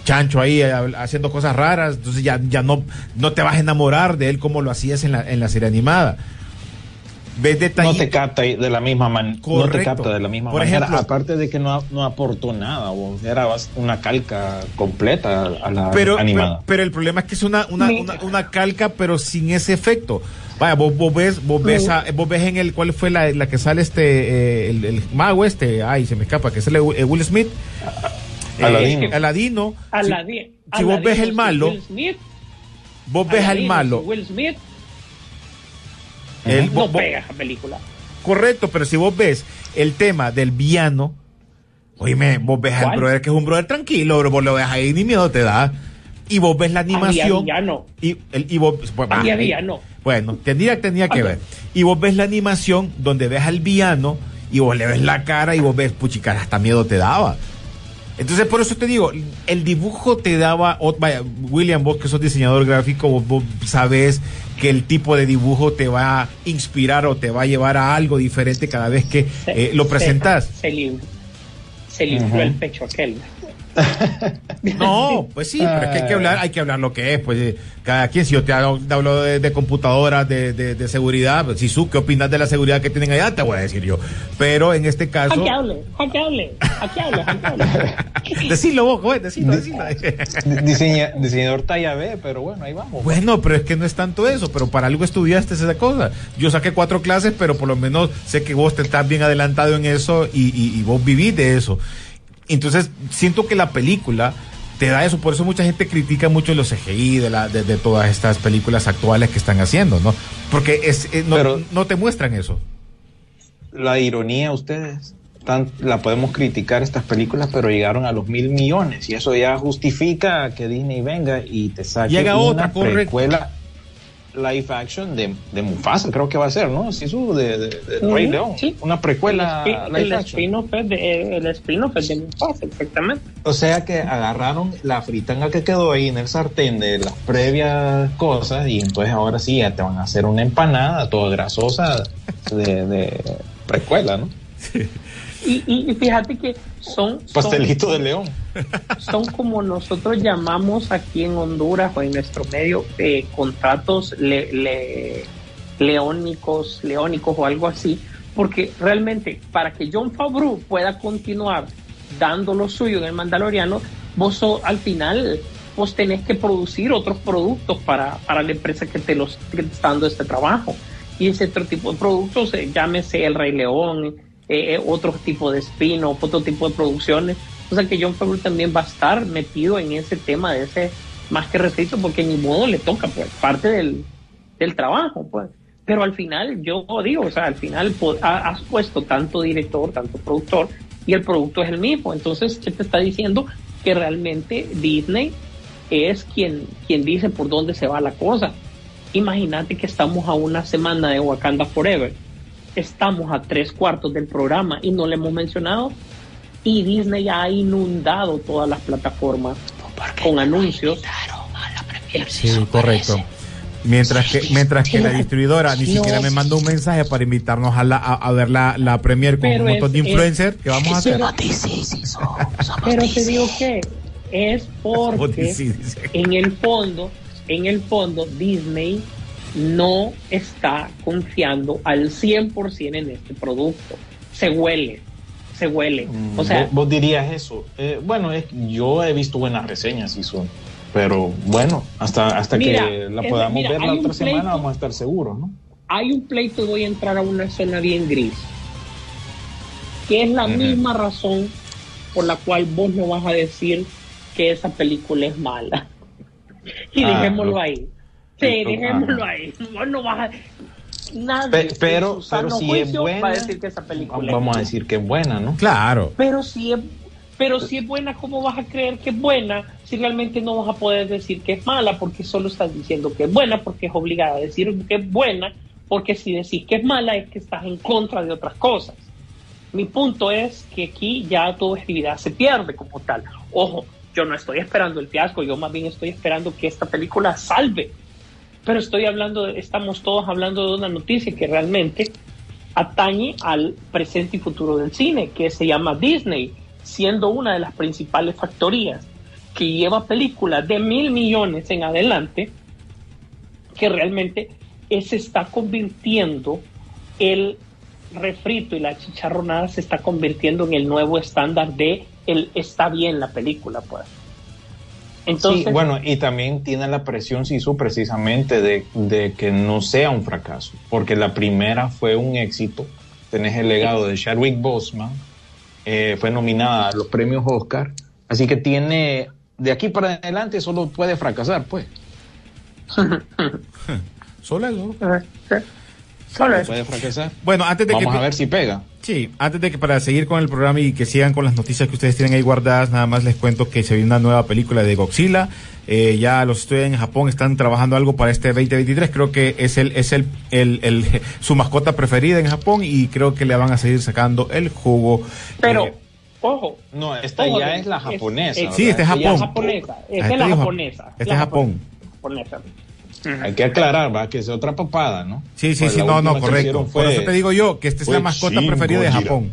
chancho ahí eh, haciendo cosas raras. Entonces, ya, ya no, no te vas a enamorar de él como lo hacías en la, en la serie animada. Ves no detallitos. te capta de la misma manera. No te capta de la misma Por manera. ejemplo- Aparte de que no, no aportó nada, vos, era una calca completa a la pero, animada. pero, pero el problema es que es una, una, una, una calca, pero sin ese efecto. Vaya, vos, vos ves, vos ves, a- vos ves en el, ¿cuál fue la, la que sale este, eh, el, el mago este? Ay, se me escapa, que es el Will Will Smith. Aladino. Eh, Aladino. Aladín- si vos ves Aladino el malo, Will Smith, Vos ves al Aladino malo. Will Smith el- no vos- pega esa película. correcto, pero si vos ves el tema del villano, oíme, vos ves al brother que es un brother tranquilo, bro, vos lo ves ahí ni miedo te da. Y vos ves la animación. villano. Y, el, y vos, pues, Había villano. Bueno, tendría, tenía que ver. Y vos ves la animación donde ves al villano y vos le ves la cara y vos ves, puchica, hasta miedo te daba. Entonces, por eso te digo, el dibujo te daba, o- vaya, William, vos que sos diseñador gráfico, vos, vos sabés que el tipo de dibujo te va a inspirar o te va a llevar a algo diferente cada vez que Se- eh, lo se- presentas. Se, se el pecho aquel. No, pues sí, pero es que hay que hablar, hay que hablar lo que es, pues eh, cada quien, si yo te hablo, de, de computadoras, de, de, de seguridad, pues si tú, ¿qué opinas de la seguridad que tienen allá? Te voy a decir yo. Pero en este caso, Aquí hable, aquí hable, aquí hable, aquí hable. decilo vos, joder, decilo, decilo. Diseña- diseñador talla B, pero bueno, ahí vamos. Bueno, pero es que no es tanto eso, pero para algo estudiaste esa cosa. Yo saqué cuatro clases, pero por lo menos sé que vos te estás bien adelantado en eso y, y- y vos vivís de eso. Entonces, siento que la película te da eso, por eso mucha gente critica mucho los CGI de, la, de, de todas estas películas actuales que están haciendo, ¿no? Porque es, eh, no, Pero- no te muestran eso. La ironía, ustedes, tan, la podemos criticar estas películas, pero llegaron a los mil millones y eso ya justifica que Disney venga y te saque haga una otra, precuela live action de, de Mufasa, creo que va a ser, ¿no? Sí, su de, de- de Ujú, Rey León, sí. una precuela el, spin- live el action. spin-off es de, el spin-off es de Mufasa, exactamente. O sea que agarraron la fritanga que quedó ahí en el sartén de las previas cosas y entonces ahora sí ya te van a hacer una empanada toda grasosa de, de precuela, ¿no? Y, y- y fíjate que son, son, Pastelito de león. son como nosotros llamamos aquí en Honduras o en nuestro medio eh, contratos le- le- leónicos, leónicos o algo así, porque realmente para que John Favreau pueda continuar dando lo suyo en el Mandaloriano, vos al final vos tenés que producir otros productos para, para la empresa que te, los, que te está dando este trabajo. Y ese otro tipo de productos, eh, llámese El Rey León, eh, eh, otro tipo de spin-off, otro tipo de producciones. O sea que John Favreau también va a estar metido en ese tema de ese más que refrito, porque ni modo le toca, pues, parte del, del trabajo, pues. Pero al final, yo digo, o sea, al final has puesto tanto director, tanto productor, y el producto es el mismo. Entonces, ¿qué te está diciendo? Que realmente Disney es quien, quien dice por dónde se va la cosa. Imagínate que estamos a una semana de Wakanda Forever. Estamos a tres cuartos del programa y no le hemos mencionado. Y Disney ya ha inundado todas las plataformas con anuncios. Sí, correcto. Mientras que, mientras que la distribuidora ni siquiera me mandó un mensaje para invitarnos a, la, a, a ver la, la premier con Pero un montón es- de es- influencers que vamos a hacer. Pero te digo que es porque en el fondo, en el fondo, Disney no está confiando al 100% en este producto. Se huele, se huele. O sea, vos, vos dirías eso. Eh, bueno, es, yo he visto buenas reseñas y son. Pero bueno, hasta, hasta Mira, que la podamos mira, ver la otra semana vamos a estar seguros, ¿no? hay un pleito y voy a entrar a una zona bien gris, que es la misma razón por la cual vos no vas a decir que esa película es mala. Y Ah, dejémoslo lo- ahí. Sí, dejémoslo ajá. ahí. Vos no vas a... Nadie Pe- pero, pero si es buena, va a decir que esa película es vamos a decir que es buena, ¿no? Claro. Pero si es, pero si es buena, ¿cómo vas a creer que es buena si realmente no vas a poder decir que es mala? Porque solo estás diciendo que es buena porque es obligada a decir que es buena, porque si decís que es mala es que estás en contra de otras cosas. Mi punto es que aquí ya tu objetividad se pierde como tal. Ojo, yo no estoy esperando el fiasco, yo más bien estoy esperando que esta película salve. Pero estoy hablando, estamos todos hablando de una noticia que realmente atañe al presente y futuro del cine, que se llama Disney, siendo una de las principales factorías que lleva películas de mil millones en adelante, que realmente se está convirtiendo el refrito y la chicharronada se está convirtiendo en el nuevo estándar de el está bien la película, pues. Entonces, sí, bueno, y también tiene la presión, Sisu, precisamente de, de que no sea un fracaso, porque la primera fue un éxito. Tenés el legado de Chadwick Boseman, eh, fue nominada a los premios Oscar, así que tiene, de aquí para adelante solo puede fracasar, pues. Solo eso. Solo eso. Puede fracasar. Bueno, antes de Vamos que a ver si pega. Sí, antes de que para seguir con el programa y que sigan con las noticias que ustedes tienen ahí guardadas, nada más les cuento que se viene una nueva película de Godzilla. Eh, ya los estudios en Japón están trabajando algo para este 2023. Creo que es el es el, el, el- su mascota preferida en Japón y creo que le van a seguir sacando el jugo. Pero, Eh, ojo. No, esta ojo, ya es la japonesa. es- Sí, esta es Japón. japonesa. Esta Ah, es la este es japonesa. Este la es Japón. japonesa. Hay que aclarar, va, que es otra papada, ¿no? Sí, sí, Pues sí, no, no, correcto. Por eso te digo yo que esta es la mascota preferida de. Japón.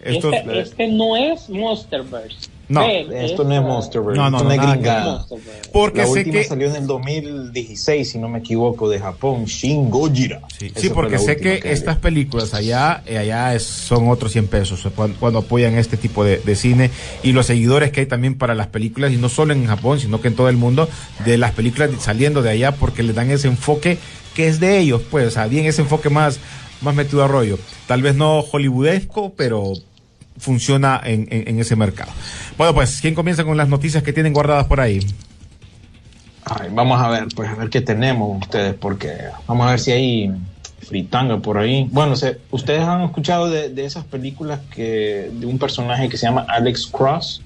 Esto, Este, este no es Monsterverse. No, Esto no es Monsterverse, No, no, esto no, es gringada. Porque la sé última que salió en el 2016, si no me equivoco, de Japón, Shin Gojira. Sí, porque sé que estas películas allá, eh, allá es- son otros 100 pesos cuando, cuando apoyan este tipo de, de cine y los seguidores que hay también para las películas, y no solo en Japón, sino que en todo el mundo, de las películas saliendo de allá porque le dan ese enfoque que es de ellos, pues, o sea, bien ese enfoque más, más metido a rollo. Tal vez no hollywoodesco, pero funciona en, en- ese mercado. Bueno, pues, ¿quién comienza con las noticias que tienen guardadas por ahí? Ay, vamos a ver, pues a ver qué tenemos ustedes, porque vamos a ver si hay fritanga por ahí. Bueno, se- ustedes han escuchado de, de esas películas que de un personaje que se llama Alex Cross.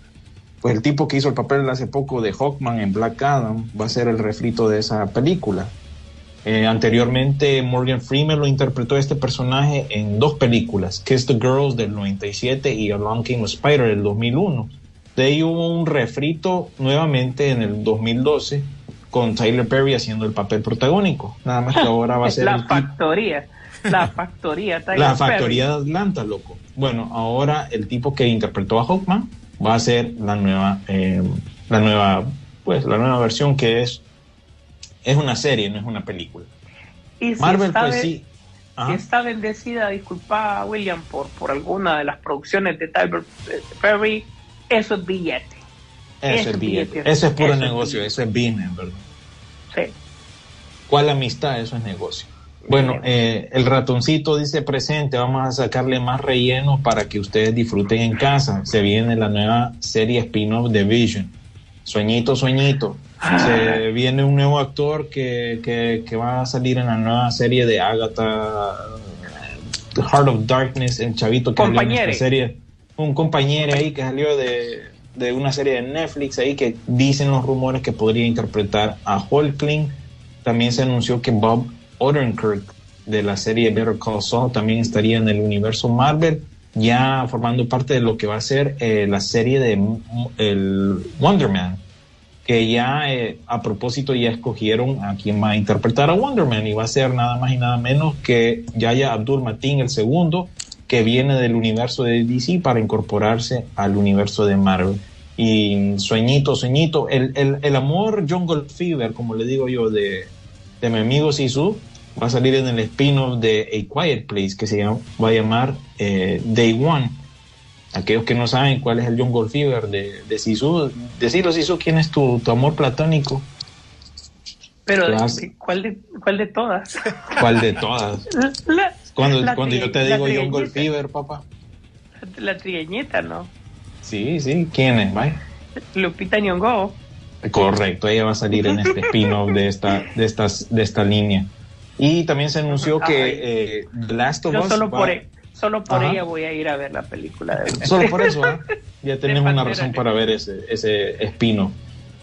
Pues el tipo que hizo el papel hace poco de Hawkman en Black Adam va a ser el refrito de esa película. Eh, anteriormente Morgan Freeman lo interpretó este personaje en dos películas, Kiss the Girls del 97 y Along Came Spider del 2001. De ahí hubo un refrito nuevamente en el 2012 con Tyler Perry haciendo el papel protagónico. Nada más que ahora va a ser la el factoría. La factoría. Tyler la Perry. factoría de Atlanta, loco. Bueno, ahora el tipo que interpretó a Hawkman va a ser la nueva, eh, la nueva, pues la nueva versión que es es una serie, no es una película. Y si Marvel, está pues sí. Ajá. Está bendecida, disculpa William por, por alguna de las producciones de Tyler Perry, eso es billete. Eso es billete. Eso es puro negocio, eso es business, ¿verdad? Sí. ¿Cuál amistad? Eso es negocio. Bueno, eh, el ratoncito dice presente, vamos a sacarle más relleno para que ustedes disfruten en casa. Se viene la nueva serie spin-off de Vision. Sueñito, sueñito. Se viene un nuevo actor que, que, que va a salir en la nueva serie de Agatha, The Heart of Darkness, el chavito que salió en esta serie. Un compañero ahí que salió de, de una serie de Netflix ahí que dicen los rumores que podría interpretar a Hulkling. También se anunció que Bob Odenkirk de la serie Better Call Saul también estaría en el universo Marvel, ya formando parte de lo que va a ser eh, la serie de mm, el Wonder Man, que ya eh, a propósito ya escogieron a quien va a interpretar a Wonder Man y va a ser nada más y nada menos que Yaya Abdul Mateen el segundo, que viene del universo de DC para incorporarse al universo de Marvel. Y sueñito, sueñito, el, el, el amor Jungle Fever, como le digo yo, de, de mi amigo Sisu, va a salir en el spin-off de A Quiet Place, que se llama- va a llamar eh, Day One. Aquellos que no saben cuál es el Jungle Fever de, de Sisu, decirlo Sisu, ¿quién es tu, tu amor platónico? Pero, Las- ¿de- ¿cuál, de, ¿cuál de todas? ¿Cuál de todas? La, Cuando, la cuando yo te la digo trigueñita. Fever, papá. La trigueñita, ¿no? Sí, sí, ¿quién es? Vaya. Lupita Nyong'o. Correcto, ella va a salir en este spin-off de esta, de estas, de esta línea. Y también se anunció Ay. que eh, Last of Yo Us solo va- por, e- solo por Ajá. ella voy a ir a ver la película de Solo por eso, ¿ah? ya tenemos una razón para ver ese, ese espino.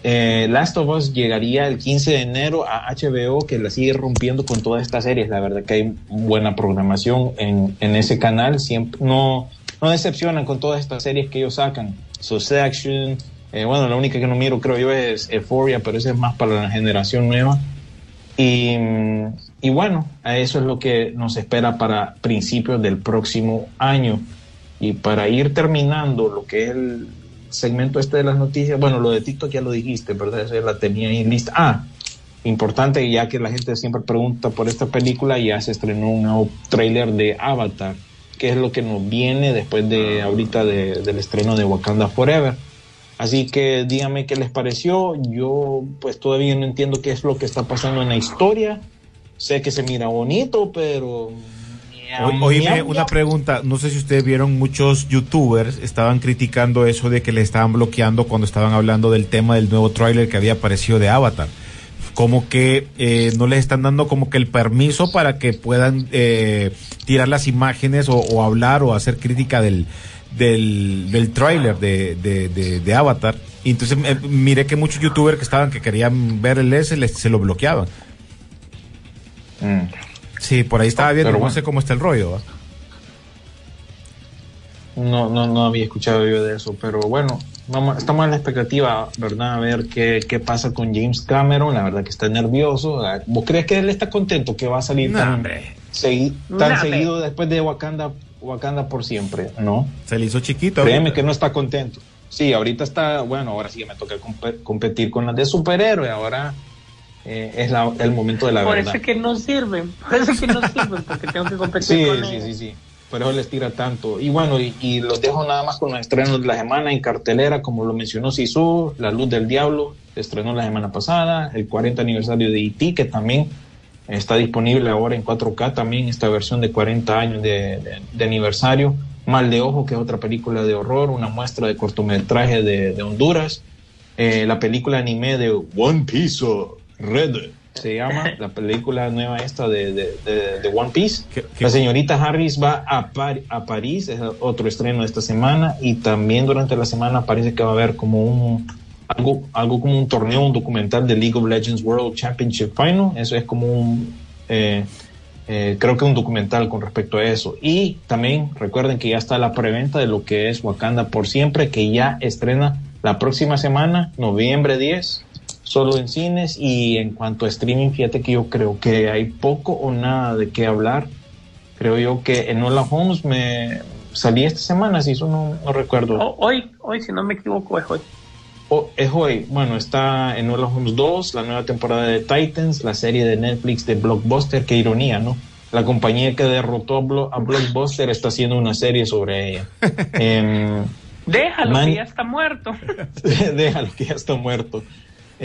Eh, Last of Us llegaría el 15 de enero a HBO, que la sigue rompiendo con todas estas series. La verdad que hay buena programación en, en ese canal. Siempre, no, no decepcionan con todas estas series que ellos sacan. Succession, eh, bueno, la única que no miro creo yo es Euphoria, pero esa es más para la generación nueva. Y, mm, y bueno, a eso es lo que nos espera para principios del próximo año. Y para ir terminando lo que es el segmento este de las noticias, bueno, lo de TikTok ya lo dijiste, ¿verdad? Esa la tenía ahí lista. Ah, importante, ya que la gente siempre pregunta por esta película, ya se estrenó un nuevo tráiler de Avatar, que es lo que nos viene después de ahorita de- del estreno de Wakanda Forever. Así que díganme qué les pareció. Yo pues todavía no entiendo qué es lo que está pasando en la historia. Sé que se mira bonito, pero... O- Oíme, una pregunta, no sé si ustedes vieron, muchos youtubers estaban criticando eso de que le estaban bloqueando cuando estaban hablando del tema del nuevo tráiler que había aparecido de Avatar. Como que eh, no les están dando como que el permiso para que puedan eh, tirar las imágenes o, o hablar o hacer crítica del, del, del tráiler de, de, de- de Avatar. Y entonces eh, miré que muchos youtubers que estaban, que querían ver el S, les- se lo bloqueaban. Mm. Sí, por ahí estaba viendo, Pero no bueno. sé cómo está el rollo. ¿va? No, no, no había escuchado yo de eso, pero bueno, vamos, estamos en la expectativa, ¿verdad? A ver qué, qué pasa con James Cameron, la verdad que está nervioso. Ah, ¿Vos crees que él está contento que va a salir No, tan, segui- tan seguido después de Wakanda, Wakanda por siempre? No, Se le hizo chiquito. créeme ahorita. que no está contento. Sí, ahorita está, bueno, ahora sí que me toca compe- competir con las de superhéroe, ahora eh, es la- el momento de la Por verdad. eso es que no sirven. Por eso es que no sirven, porque tengo que competir Sí, con sí, ellos. sí, sí. Por eso les tira tanto. Y bueno, y, y los dejo nada más con los estrenos de la semana en cartelera, como lo mencionó Sisu, La Luz del Diablo, se estrenó la semana pasada, el 40 aniversario de E.T., que también está disponible ahora en 4K, también esta versión de 40 años de, de- de aniversario. Mal de Ojo, que es otra película de horror, una muestra de cortometraje de, de Honduras. Eh, la película anime de One Piece Red se llama, la película nueva esta de, de- de- de One Piece. ¿Qué- qué- La señorita Harris va a, Par- a París, es otro estreno esta semana, y también durante la semana parece que va a haber como un algo, algo como un torneo, un documental de League of Legends World Championship Final. Eso es como un eh, eh, creo que un documental con respecto a eso. Y también recuerden que ya está la preventa de lo que es Wakanda por siempre, que ya estrena la próxima semana, noviembre 10, solo en cines. Y en cuanto a streaming, fíjate que yo creo que hay poco o nada de qué hablar. Creo yo que en Hola Holmes me salí esta semana, si eso no, no recuerdo. O- hoy, hoy, si no me equivoco, es hoy. Oh, es hoy. Bueno, está en Hola Holmes 2, la nueva temporada de Titans, la serie de Netflix de Blockbuster. Qué ironía, ¿no? La compañía que derrotó a, Blo- a Blockbuster está haciendo una serie sobre ella. Em, Déjalo Man- que ya está muerto. Déjalo que ya está muerto.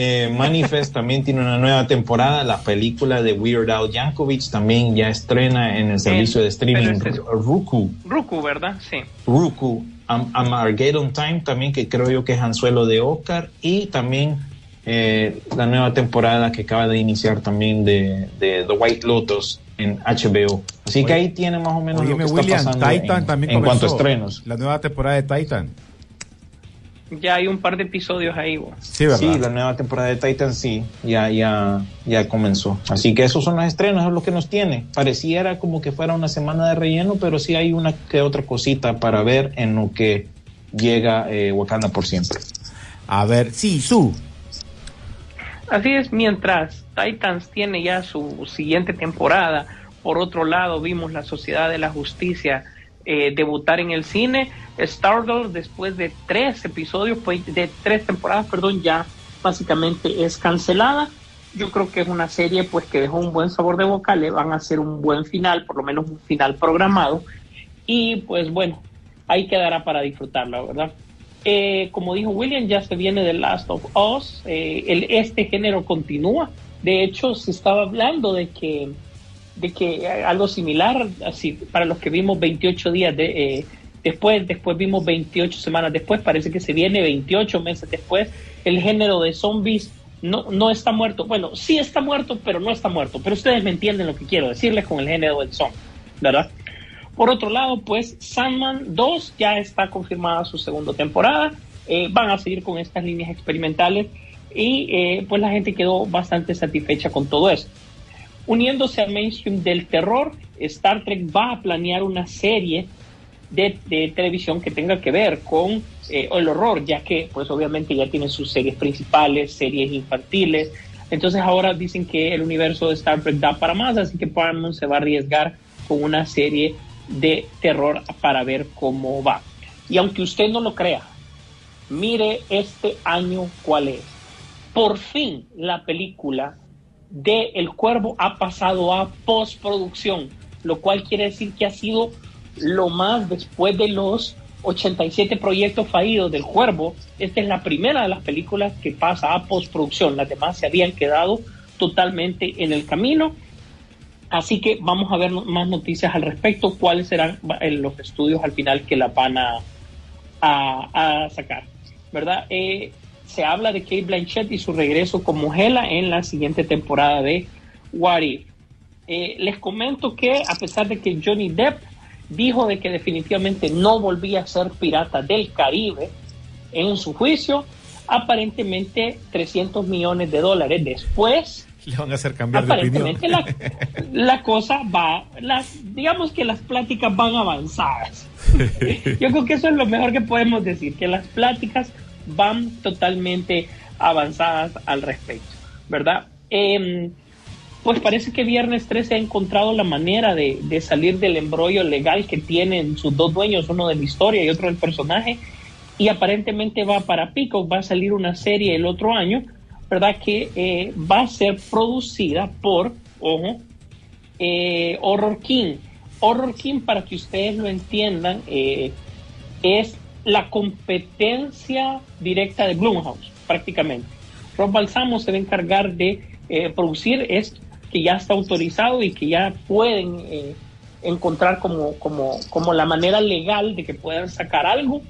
Eh, Manifest también tiene una nueva temporada. La película de Weird Al Yankovic también ya estrena en el servicio de streaming es- Roku. Ruku, ¿verdad? Sí. Roku. Am- Armageddon Time también, que creo yo que es anzuelo de Oscar. Y también eh, la nueva temporada que acaba de iniciar también de, de The White Lotus en HBO. Así que Oye, ahí tiene más o menos Oíme, lo que está pasando Titan en, también en cuanto a estrenos. La nueva temporada de Titan. Ya hay un par de episodios ahí. bo. Sí, ¿verdad? Sí, la nueva temporada de Titan sí, ya, ya, ya comenzó. Así que esos son los estrenos, es lo que nos tiene. Pareciera como que fuera una semana de relleno, pero sí hay una que otra cosita para ver en lo que llega eh, Wakanda por siempre. A ver, sí, su. Así es, mientras Titans tiene ya su siguiente temporada, por otro lado vimos la Sociedad de la Justicia eh, debutar en el cine, Stardust después de tres episodios, pues, de tres temporadas, perdón, ya básicamente es cancelada. Yo creo que es una serie pues que dejó un buen sabor de boca, le van a hacer un buen final, por lo menos un final programado. Y pues bueno, ahí quedará para disfrutarla, ¿verdad? Eh, como dijo William, ya se viene The Last of Us. eh, el, este género continúa. De hecho, se estaba hablando de que, de que algo similar, así para los que vimos 28 días de, eh, después, después vimos 28 semanas después, parece que se viene 28 meses después. El género de zombies no, no está muerto. Bueno, sí está muerto, pero no está muerto. Pero ustedes me entienden lo que quiero decirles con el género del zombie, ¿verdad? Por otro lado, pues Sandman 2 ya está confirmada su segunda temporada. Eh, van a seguir con estas líneas experimentales y eh, pues la gente quedó bastante satisfecha con todo eso. Uniéndose al mainstream del terror, Star Trek va a planear una serie de, televisión que tenga que ver con eh, el horror, ya que pues obviamente ya tiene sus series principales, series infantiles. Entonces ahora dicen que el universo de Star Trek da para más, así que Paramount se va a arriesgar con una serie de terror para ver cómo va. Y aunque usted no lo crea, mire este año cuál es. Por fin la película de El Cuervo ha pasado a postproducción, lo cual quiere decir que ha sido lo más después de los 87 proyectos fallidos del Cuervo. Esta es la primera de las películas que pasa a postproducción. Las demás se habían quedado totalmente en el camino. Así que vamos a ver más noticias al respecto, cuáles serán eh, los estudios al final que la van a, a- a sacar, ¿verdad? Eh, se habla de Kate Blanchett y su regreso como Hela en la siguiente temporada de What If. Eh, les comento que a pesar de que Johnny Depp dijo de que definitivamente no volvía a ser pirata del Caribe en su juicio, aparentemente 300 millones de dólares después Le van a hacer cambiar de opinión. aparentemente la, la cosa va, las, digamos que las pláticas van avanzadas. Yo creo que eso es lo mejor que podemos decir, que las pláticas van totalmente avanzadas al respecto, ¿verdad? Em, pues parece que Viernes 13 ha encontrado la manera de, salir del embrollo legal que tienen sus dos dueños, uno de la historia y otro del personaje, y aparentemente va para Peacock, va a salir una serie el otro año, ¿verdad? Que eh, va a ser producida por, ojo, eh, Horror King. Horror King, para que ustedes lo entiendan, eh, es la competencia directa de Blumhouse, prácticamente. Rob Balsamo se va a encargar de eh, producir esto, que ya está autorizado y que ya pueden eh, encontrar como, como, como la manera legal de que puedan sacar algo,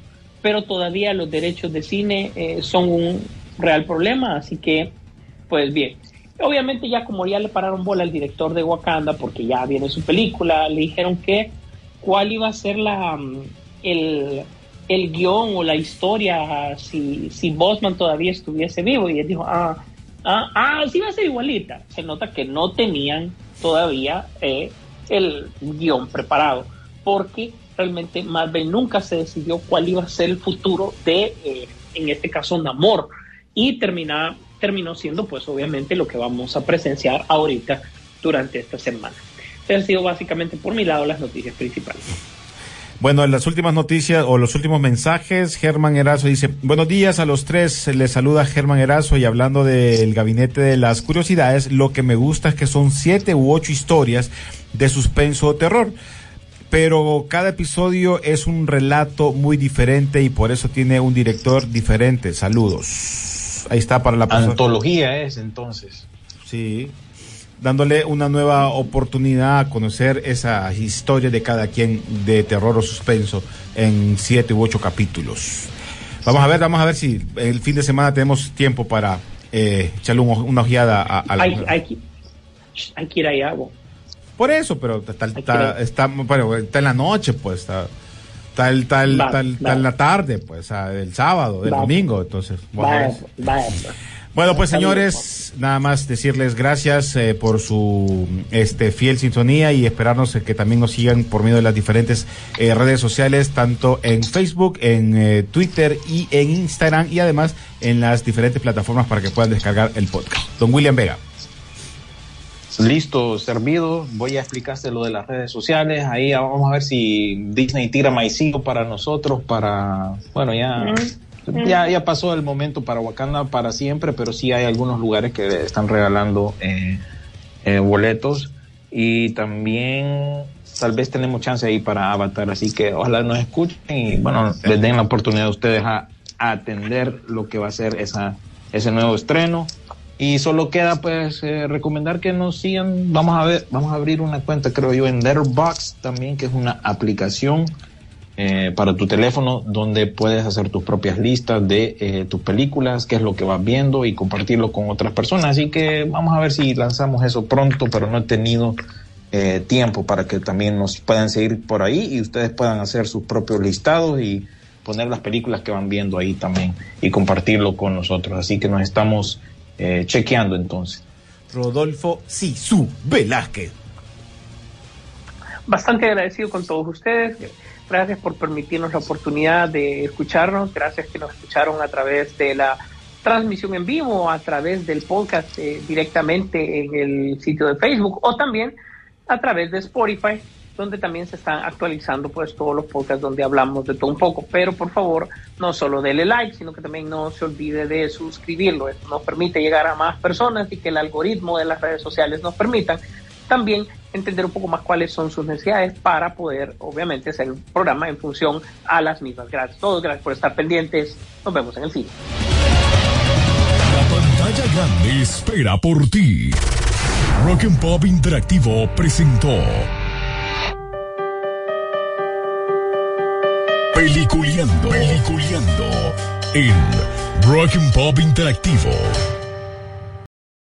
pero todavía los derechos de cine eh, son un real problema, así que, pues bien. Obviamente ya como ya le pararon bola al director de Wakanda, porque ya viene su película, le dijeron que cuál iba a ser la, mm, el, el guion o la historia si, si Bosman todavía estuviese vivo. Y él dijo, ah, ah, ah, sí va a ser igualita. Se nota que no tenían todavía eh, el guion preparado, porque realmente Marvel nunca se decidió cuál iba a ser el futuro de, eh, en este caso, Namor. Y termina, terminó siendo, pues obviamente, lo que vamos a presenciar ahorita durante esta semana. Estas han sido básicamente por mi lado las noticias principales. Bueno, en las últimas noticias o los últimos mensajes, Germán Erazo dice, buenos días a los tres, les saluda Germán Erazo y hablando del gabinete de las curiosidades, lo que me gusta es que son siete u ocho historias de suspenso o terror. pero cada episodio es un relato muy diferente y por eso tiene un director diferente. Saludos. Ahí está para la persona. Antología es entonces. Sí, dándole una nueva oportunidad a conocer esa historia de cada quien de terror o suspenso en siete u ocho capítulos. Vamos a ver, vamos a ver si el fin de semana tenemos tiempo para eh, echarle un- una ojeada a, a la- Hay, hay, que- hay que ir allá, vos. Por eso, pero está, Hay que está, ver. está, bueno, está en la noche, pues, está, está el- está va. en la tarde, pues, sea, el sábado, el domingo, entonces. vamos vaya. Bueno, pues señores, nada más decirles gracias eh, por su este fiel sintonía y esperarnos que también nos sigan por medio de las diferentes eh, redes sociales, tanto en Facebook, en eh, Twitter y en Instagram y además en las diferentes plataformas para que puedan descargar el podcast. Don William Vega. Listo, servido. Voy a explicarte lo de las redes sociales. Ahí vamos a ver si Disney tira maicillo para nosotros, para, bueno, ya, ya, ya pasó el momento para Wakanda para siempre, pero sí hay algunos lugares que están regalando eh, eh, boletos y también tal vez tenemos chance ahí para Avatar, así que ojalá nos escuchen y bueno, les den la oportunidad a ustedes a, a atender lo que va a ser esa, ese nuevo estreno. Y solo queda pues eh, recomendar que nos sigan. Vamos a ver, vamos a abrir una cuenta, creo yo, en Letterboxd también, que es una aplicación eh, para tu teléfono donde puedes hacer tus propias listas de eh, tus películas, qué es lo que vas viendo y compartirlo con otras personas. Así que vamos a ver si lanzamos eso pronto, pero no he tenido eh, tiempo para que también nos puedan seguir por ahí y ustedes puedan hacer sus propios listados y poner las películas que van viendo ahí también y compartirlo con nosotros. Así que nos estamos eh, chequeando entonces. Rodolfo Sisu Velázquez. bastante agradecido con todos ustedes. Gracias por permitirnos la oportunidad de escucharnos. Gracias que nos escucharon a través de la transmisión en vivo, a través del podcast eh, directamente en el sitio de Facebook o también a través de Spotify, donde también se están actualizando pues todos los podcasts donde hablamos de todo un poco. Pero por favor, no solo dele like, sino que también no se olvide de suscribirlo. Esto nos permite llegar a más personas y que el algoritmo de las redes sociales nos permitan también entender un poco más cuáles son sus necesidades para poder, obviamente, hacer un programa en función a las mismas. Gracias a todos, gracias por estar pendientes. Nos vemos en el cine. La pantalla grande espera por ti. Rock and Pop Interactivo presentó Peliculeando, Peliculeando en Rock and Pop Interactivo.